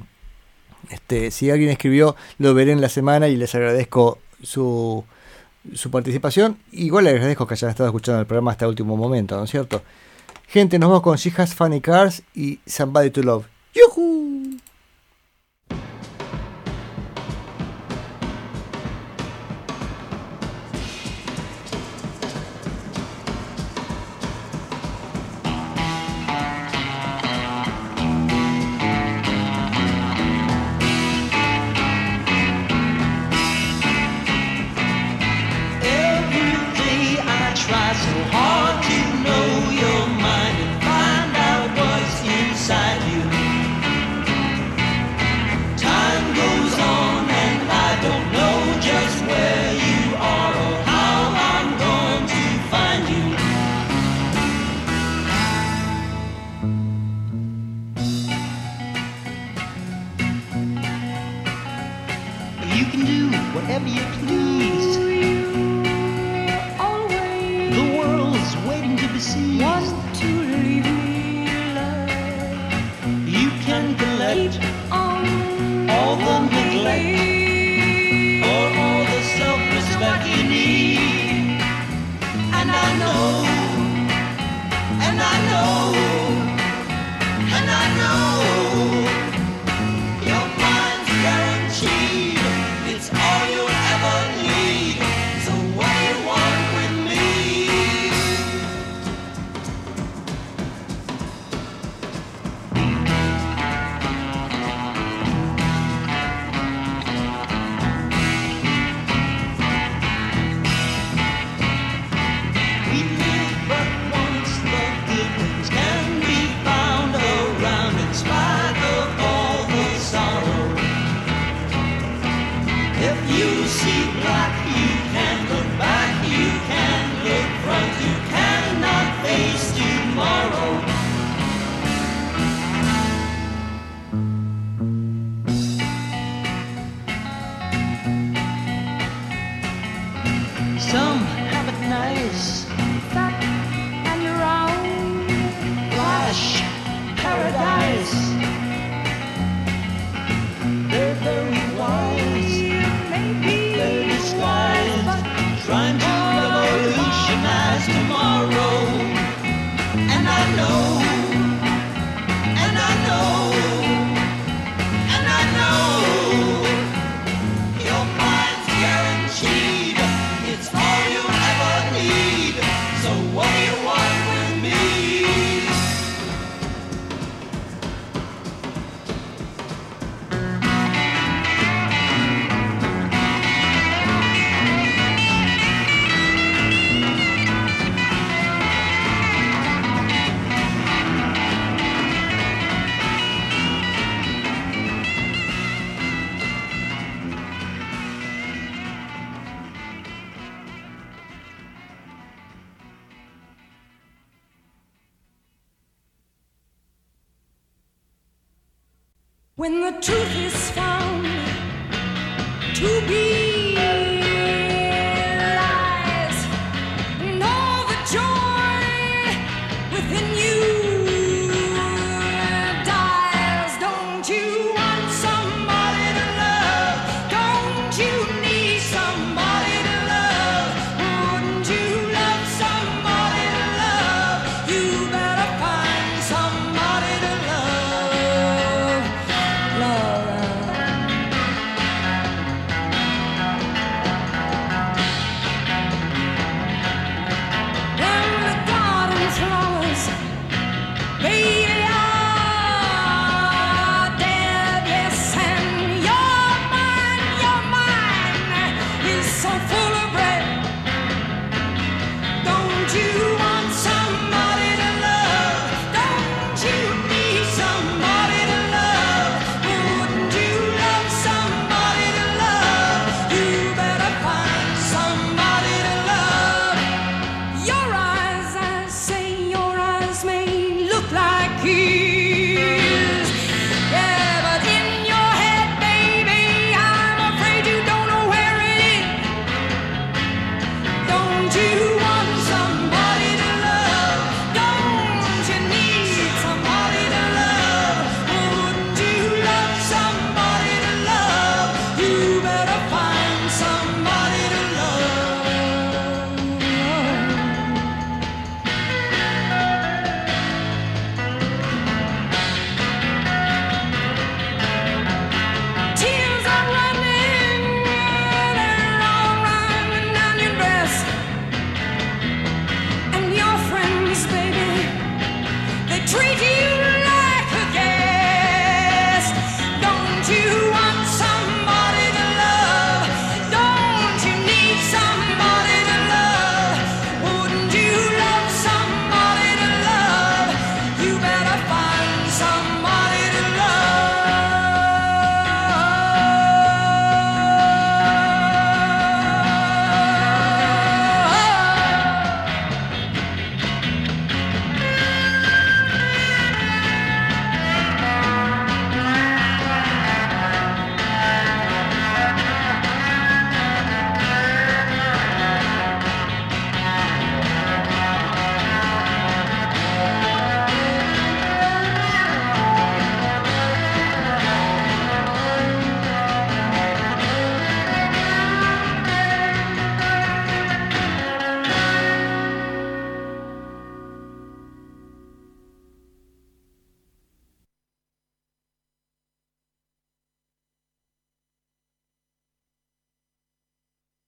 este, si alguien escribió lo veré en la semana y les agradezco su, su participación. Igual les agradezco que hayan estado escuchando el programa hasta el último momento, ¿no es cierto? Gente, nos vamos con She Funny Cars y Somebody to Love. ¡Yuhu!